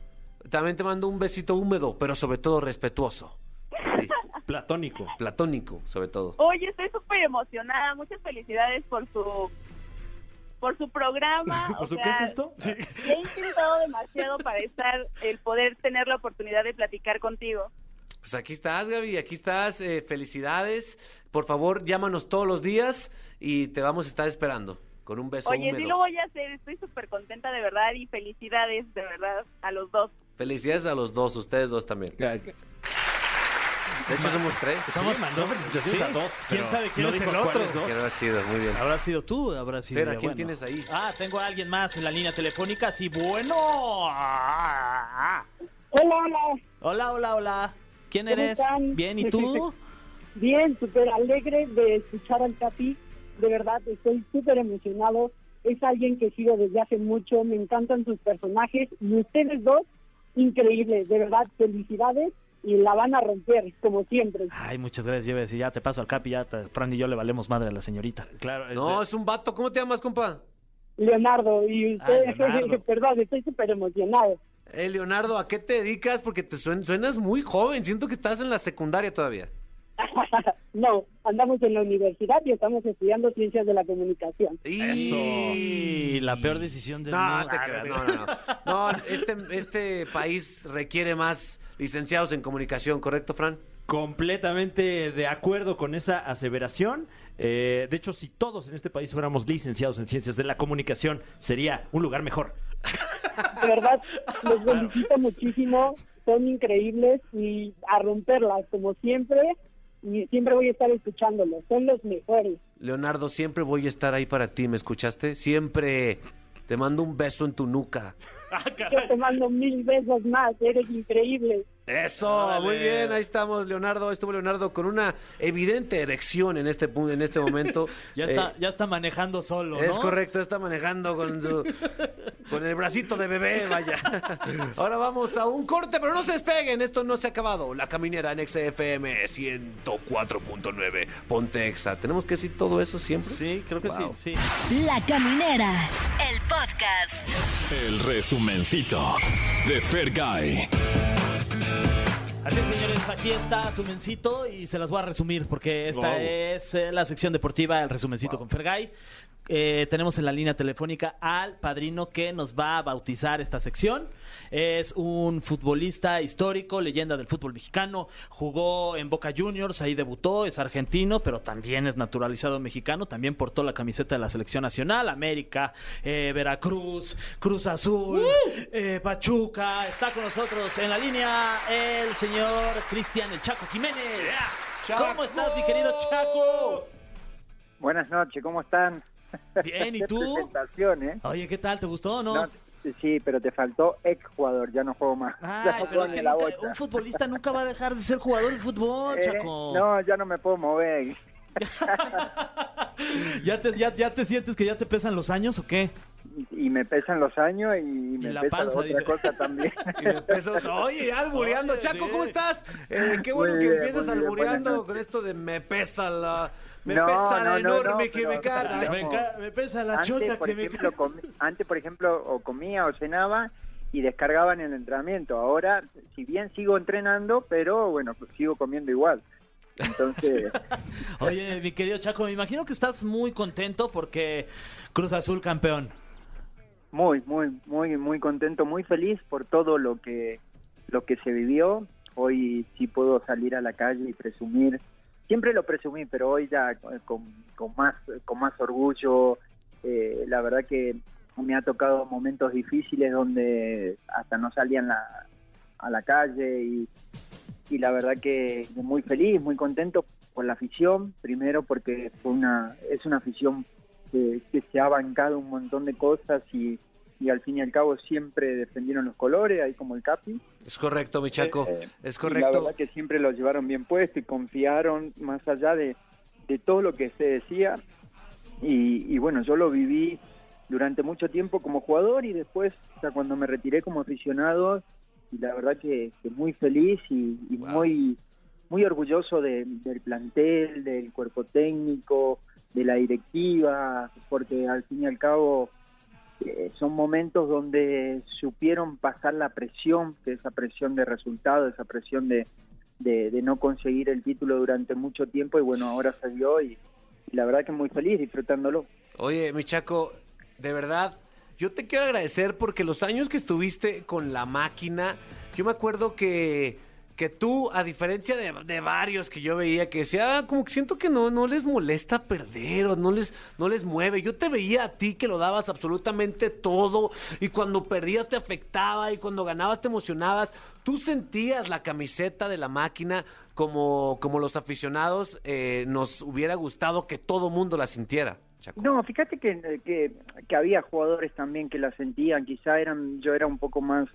También te mando un besito húmedo, pero sobre todo respetuoso. Ti. Platónico. Platónico, sobre todo. Oye, estoy súper emocionada. Muchas felicidades por su por su programa. ¿Por o su sea, qué es esto? He intentado demasiado para estar, el poder tener la oportunidad de platicar contigo. Pues aquí estás, Gaby, aquí estás. eh, felicidades. Por favor, llámanos todos los días y te vamos a estar esperando con un beso Oye, húmedo. sí lo voy a hacer. Estoy súper contenta de verdad y felicidades de verdad a los dos. Felicidades a los dos, ustedes dos también. De hecho, somos tres. Somos, sí. a dos, ¿Quién sabe quién no es dijo el otro? dos. Habrá sido, muy bien. ¿Habrá sido tú? ¿Habrá quién Bueno. tienes ahí? Ah, tengo a alguien más en la línea telefónica. Sí, bueno. Hola, hola. Hola, hola, hola. ¿Quién ¿Cómo eres? están? Bien, ¿y tú? Bien, súper alegre de escuchar al Capi. De verdad, estoy súper emocionado. Es alguien que sigo desde hace mucho. Me encantan sus personajes. Y ustedes dos, increíbles. De verdad, felicidades. Y la van a romper, como siempre. Ay, muchas gracias, Lleves. Y ya te paso al capi, ya te- Fran y yo le valemos madre a la señorita. Claro, No, es un vato. ¿Cómo te llamas, compa? Leonardo, y Ah, usted, Leonardo. perdón, estoy súper emocionado. Eh, Leonardo, ¿a qué te dedicas? Porque te suen- suenas muy joven. Siento que estás en la secundaria todavía. no, andamos en la universidad y estamos estudiando ciencias de la comunicación. Y la peor decisión del No, mundo. te Ah, creas, de- no, no, no. No, este, este país requiere más licenciados en comunicación, ¿correcto, Fran? Completamente de acuerdo con esa aseveración. Eh, de hecho, si todos en este país fuéramos licenciados en ciencias de la comunicación, sería un lugar mejor. De verdad, los felicito muchísimo, son increíbles y a romperlas como siempre y siempre voy a estar escuchándolos, son los mejores. Leonardo, siempre voy a estar ahí para ti, ¿me escuchaste? Siempre te mando un beso en tu nuca. Yo te mando mil besos más, eres increíble. Eso, muy bien, ahí estamos, Leonardo. Estuvo Leonardo con una evidente erección en este punto, en este momento. Ya Eh, está, ya está manejando solo, ¿no? Es correcto, está manejando con su, con el bracito de bebé, vaya. Ahora vamos a un corte, pero no se despeguen, esto no se ha acabado. La caminera en XFM 104.9, Ponte Exa. ¿Tenemos que decir todo eso siempre? Sí, creo que Wow. sí, sí. La Caminera, el podcast. El resumencito de Fergay. Así es, señores, aquí está su mencito y se las voy a resumir porque esta Wow. es eh, la sección deportiva, el resumencito con Fergay. Eh, tenemos en la línea telefónica al padrino que nos va a bautizar esta sección. Es un futbolista histórico, leyenda del fútbol mexicano. Jugó en Boca Juniors, ahí debutó, es argentino, pero también es naturalizado mexicano. También portó la camiseta de la selección nacional, América, eh, Veracruz, Cruz Azul, eh, Pachuca. Está con nosotros en la línea el señor Cristian El Chaco Jiménez. ¿Cómo estás, mi querido Chaco? Buenas noches, ¿cómo están? Bien, ¿y Qué tú? presentación, ¿eh? Oye, ¿qué tal? ¿Te gustó o no? No, sí, pero te faltó ex jugador, ya no juego más. Ay, pero es que nunca- un futbolista nunca va a dejar de ser jugador de fútbol, Eh, Chaco. No, ya no me puedo mover. ¿Ya, te, ya, ¿Ya te sientes que ya te pesan los años o qué? Y me pesan los años y me la pesa panza, otra dice. cosa también. Y me empezó- Oye, albureando. Chaco. ¿cómo estás? Eh, qué bueno que empiezas albureando con esto de me pesa la... Me No, pesa no, la no, enorme no, que me carga. Me, ca- me pesa la antes, chota que me comi- antes, por ejemplo, o comía o cenaba y descargaba en el entrenamiento. Ahora, si bien sigo entrenando, pero bueno, pues sigo comiendo igual. Entonces, Oye, mi querido Chaco, me imagino que estás muy contento porque Cruz Azul campeón. muy, muy, muy, muy contento, muy feliz por todo lo que lo que se vivió. Hoy sí puedo salir a la calle y presumir. Siempre lo presumí, pero hoy ya con, más con más orgullo. Eh, la verdad que me ha tocado momentos difíciles donde hasta no salía en la- a la calle y, y la verdad que muy feliz, muy contento con la afición. Primero porque fue una es una afición que, que se ha bancado un montón de cosas y, y al fin y al cabo siempre defendieron los colores, ahí como el Capi. Es correcto, mi Chaco. Eh, es Y la correcto. verdad que siempre lo llevaron bien puesto y confiaron más allá de, de todo lo que se decía. Y, y bueno, yo lo viví durante mucho tiempo como jugador y después, o sea, cuando me retiré como aficionado, y la verdad que, que muy feliz y, y muy muy orgulloso de- del plantel, del cuerpo técnico, de la directiva, porque al fin y al cabo eh, son momentos donde supieron pasar la presión, que esa presión de resultado, esa presión de, de, no conseguir el título durante mucho tiempo y bueno, ahora dio y, y la verdad que muy feliz disfrutándolo. Oye, mi Chaco, de verdad, yo te quiero agradecer porque los años que estuviste con la máquina, yo me acuerdo que que tú, a diferencia de, varios que yo veía que decía, "Ah, como que siento que no, no les molesta perder o no les, no les mueve. Yo te veía a ti que lo dabas absolutamente todo y cuando perdías te afectaba y cuando ganabas te emocionabas. Tú sentías la camiseta de la máquina como, como los aficionados eh, nos hubiera gustado que todo mundo la sintiera. Chaco. No, fíjate que, que, que había jugadores también que la sentían, quizá eran, yo era un poco más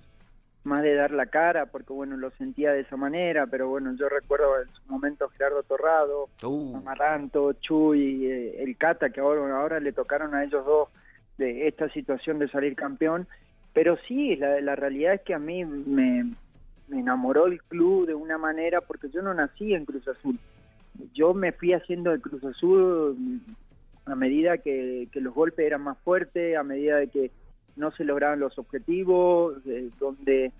más de dar la cara, porque bueno, lo sentía de esa manera, pero bueno, yo recuerdo en su momento Gerardo Torrado, Uh. Amaranto, Chuy, eh, el Cata, que ahora, ahora le tocaron a ellos dos de esta situación de salir campeón, pero sí, la, la realidad es que a mí me, me enamoró el club de una manera, porque yo no nací en Cruz Azul, yo me fui haciendo de Cruz Azul a medida que, que los golpes eran más fuertes, a medida de que no se lograban los objetivos, eh, donde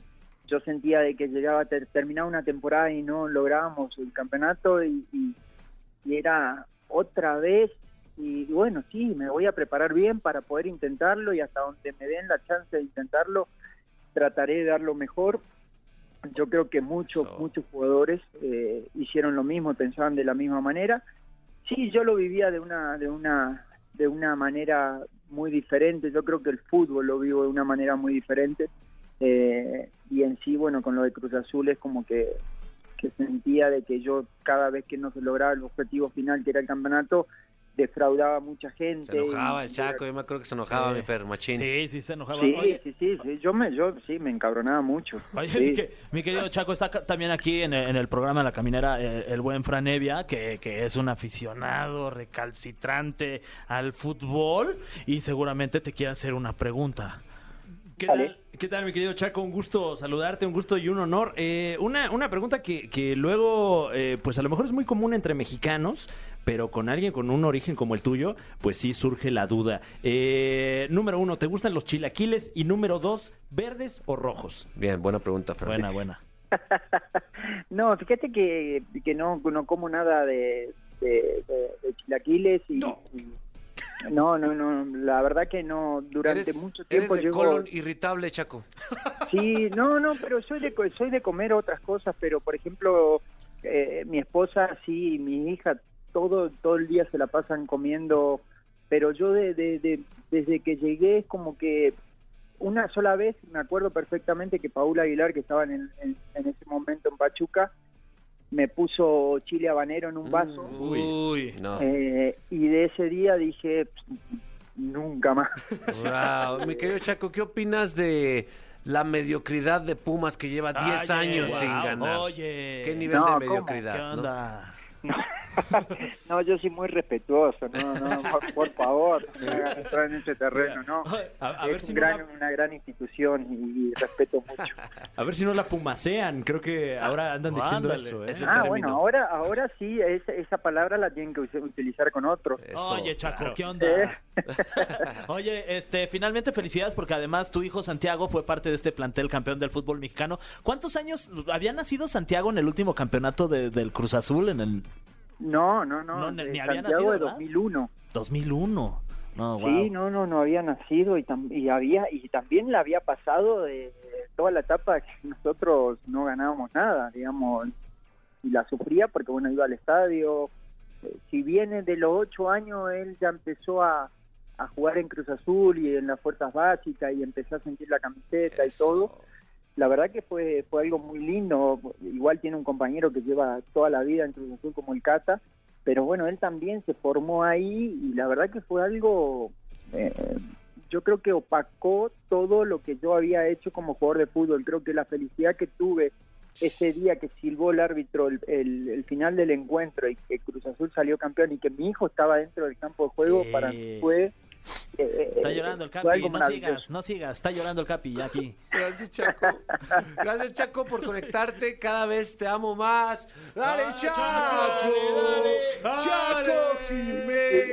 yo sentía de que llegaba a ter- terminar una temporada y no lográbamos el campeonato y, y- y era otra vez y bueno, sí, me voy a preparar bien para poder intentarlo y hasta donde me den la chance de intentarlo, trataré de dar lo mejor. Yo creo que muchos, muchos jugadores eh, hicieron lo mismo, pensaban de la misma manera. Sí, yo lo vivía de una, de una, de una manera muy diferente. Yo creo que el fútbol lo vivo de una manera muy diferente. Eh, y en sí, bueno, con lo de Cruz Azul es como que, que sentía de que yo cada vez que no se lograba el objetivo final, que era el campeonato, defraudaba a mucha gente. Se enojaba y- el Chaco, yo me acuerdo que se enojaba, mi Fer, machín. Sí, sí, se enojaba. Sí, Oye, sí, sí, sí, yo me, yo sí me encabronaba mucho. Oye, Sí. mi, que- mi querido Chaco, está también aquí en el, en el programa La Caminera eh, el buen Franevia, que, que es un aficionado recalcitrante al fútbol y seguramente te quiere hacer una pregunta. ¿Qué tal, ¿Qué tal, mi querido Chaco? Un gusto saludarte, un gusto y un honor. Eh, una, una pregunta que, que luego, eh, pues a lo mejor es muy común entre mexicanos, pero con alguien con un origen como el tuyo, pues sí surge la duda. Eh, número uno, ¿te gustan los chilaquiles? Y número dos, ¿verdes o rojos? Bien, buena pregunta, Fer. Buena, buena. No, fíjate que, que no, no como nada de, de, de- de chilaquiles y no. no, no, no, la verdad que no, durante Eres- mucho eres tiempo de llevo- colon irritable, Chaco. Sí, no, no, pero soy de, co- soy de comer otras cosas, pero por ejemplo, eh, mi esposa, sí, mi hija, todo, todo el día se la pasan comiendo, pero yo de, de- de- desde que llegué es como que una sola vez, me acuerdo perfectamente que Paula Aguilar, que estaba en, en, en ese momento en Pachuca, me puso chile habanero en un vaso. Uy, no. eh, y de ese día dije, nunca más. Wow. Mi querido Chaco, ¿qué opinas de la mediocridad de Pumas que lleva 10 Oye, años wow, sin ganar? oye. ¿Qué nivel No, de ¿cómo? mediocridad? ¿Qué no? onda? No, yo soy muy respetuoso, no, no, por, por favor, no me hagan entrar en ese terreno, no. A, a es ver si no la, una gran institución y, y respeto mucho. a ver si no la pumasean. Creo que ahora andan diciendo Ándale. eso, ¿eh? Ah, término. bueno, ahora, ahora sí, esa, esa palabra la tienen que utilizar con otro. Eso, Oye, Chaco, claro. ¿qué onda? Oye, este, finalmente felicidades porque además tu hijo Santiago fue parte de este plantel campeón del fútbol mexicano. ¿Cuántos años había nacido Santiago en el último campeonato de- del Cruz Azul en el No, no, no, No, ni- ni había Santiago nacido, de ¿verdad? 2001. 2001? No, wow. Sí, no, no, no había nacido y, tam- y había y también la había pasado de toda la etapa que nosotros no ganábamos nada, digamos, y la sufría porque bueno iba al estadio. Eh, Si viene de los ocho años él ya empezó a, a jugar en Cruz Azul y en las fuerzas básicas y empezó a sentir la camiseta y todo. La verdad que fue fue algo muy lindo. Igual tiene un compañero que lleva toda la vida en Cruz Azul como el Cata, pero bueno, él también se formó ahí y la verdad que fue algo, eh, yo creo que opacó todo lo que yo había hecho como jugador de fútbol. Creo que la felicidad que tuve ese día que silbó el árbitro el, el- el final del encuentro y que Cruz Azul salió campeón y que mi hijo estaba dentro del campo de juego, Sí. para mí fue... eh, Está llorando el Capi, no sigas, no sigas, está llorando el Capi ya aquí. Gracias, Chaco. Gracias, Chaco, por conectarte. Cada vez te amo más. ¡Dale, Ah, Chaco! dale, dale, ¡Chaco Jiménez!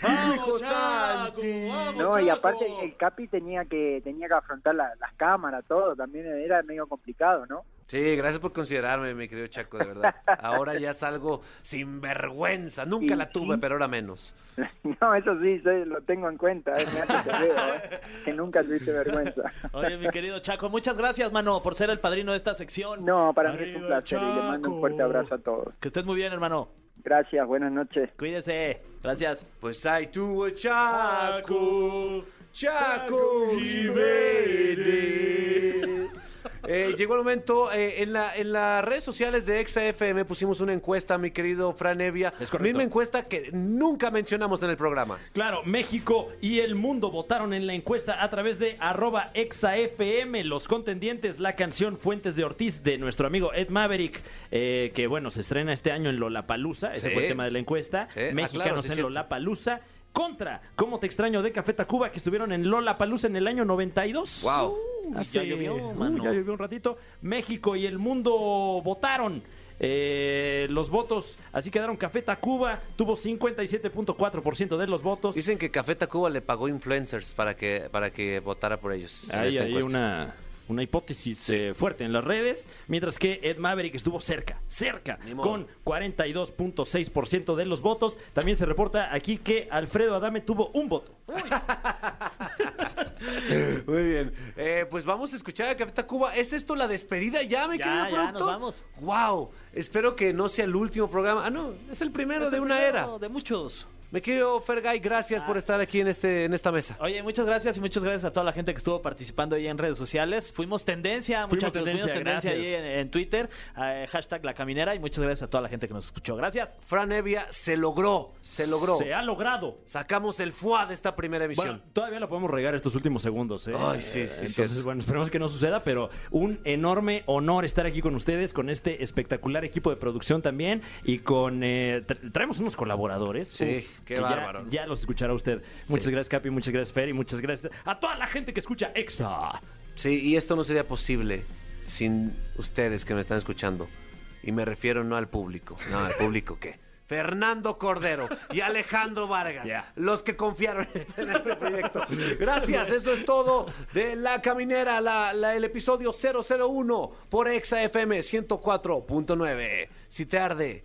¡Tu hijo Santi! No, y aparte el Capi tenía que tenía que afrontar la- las cámaras, todo, también era medio complicado, ¿no? Sí, gracias por considerarme, mi querido Chaco, de verdad. Ahora ya salgo sin vergüenza. Nunca la tuve, sí. pero ahora menos. No, eso sí, sí, lo tengo en cuenta. eh, me hace que veo, eh, que nunca tuviste vergüenza. Oye, mi querido Chaco, muchas gracias, mano, por ser el padrino de esta sección. No, para mí es un placer y le mando un fuerte Chaco. abrazo a todos. Que estés muy bien, hermano. Gracias, buenas noches. Cuídese. Gracias. Pues ahí tuvo Chaco, Chaco Jiménez. Eh, llegó el momento, eh, en, la, en las redes sociales de ExaFM pusimos una encuesta, mi querido Fran Evia. Es correcto. Misma encuesta que nunca mencionamos en el programa. Claro, México y el mundo votaron en la encuesta a través de arroba exafm. Los contendientes, la canción Fuentes de Ortiz de nuestro amigo Ed Maverick, eh, que bueno, se estrena este año en Lollapalooza, ese Sí. fue el tema de la encuesta. Sí. Ah, Mexicanos claro, sí, en. Lollapalooza. Contra Cómo te extraño de Café Tacuba, que estuvieron en Lollapalooza en el año 92. Wow. Uh, ya llovió, uh, mano. ya llovió un ratito. México y el mundo votaron. Eh, los votos, así quedaron Café Tacuba, tuvo 57.4% de los votos. Dicen que Café Tacuba le pagó influencers para que, para que votara por ellos. Hay ahí encuesta. una, una hipótesis eh, fuerte en las redes, mientras que Ed Maverick estuvo cerca, cerca, con 42.6% de los votos. También se reporta aquí que Alfredo Adame tuvo un voto. Muy bien. Eh, pues vamos a escuchar a Café Tacuba. ¿Es esto la despedida ya, mi Ya, querido ya, productor? nos vamos. Wow. Espero que no sea el último programa. Ah, no, es el primero Es de el una primero era. De muchos. Mi querido Fergay, gracias por estar aquí en este en esta mesa. Oye, muchas gracias y muchas gracias a toda la gente que estuvo participando ahí en redes sociales. Fuimos tendencia, Fuimos muchachos. tendencia, fuimos tendencia ahí en, en Twitter. eh, hashtag La Caminera y muchas gracias a toda la gente que nos escuchó. Gracias. Fran Evia se logró, se logró. Se ha logrado. Sacamos el FUA de esta primera Bueno, emisión. todavía lo podemos regar estos últimos segundos. ¿eh? Ay, sí, sí, Eh, Entonces, bueno, esperemos que no suceda, pero un enorme honor estar aquí con ustedes, con este espectacular equipo de producción también y con... eh, tra- traemos unos colaboradores. Sí, qué que ya- bárbaro. Ya, los escuchará usted. Muchas gracias, Capi, muchas gracias, Fer, y muchas gracias a toda la gente que escucha EXA. Sí, y esto no sería posible sin ustedes que me están escuchando. Y me refiero no al público. No, al público qué. Fernando Cordero y Alejandro Vargas, los que confiaron en este proyecto. Gracias, eso es todo de La Caminera, la, la- el episodio 001 por Exa FM 104.9. Si te arde,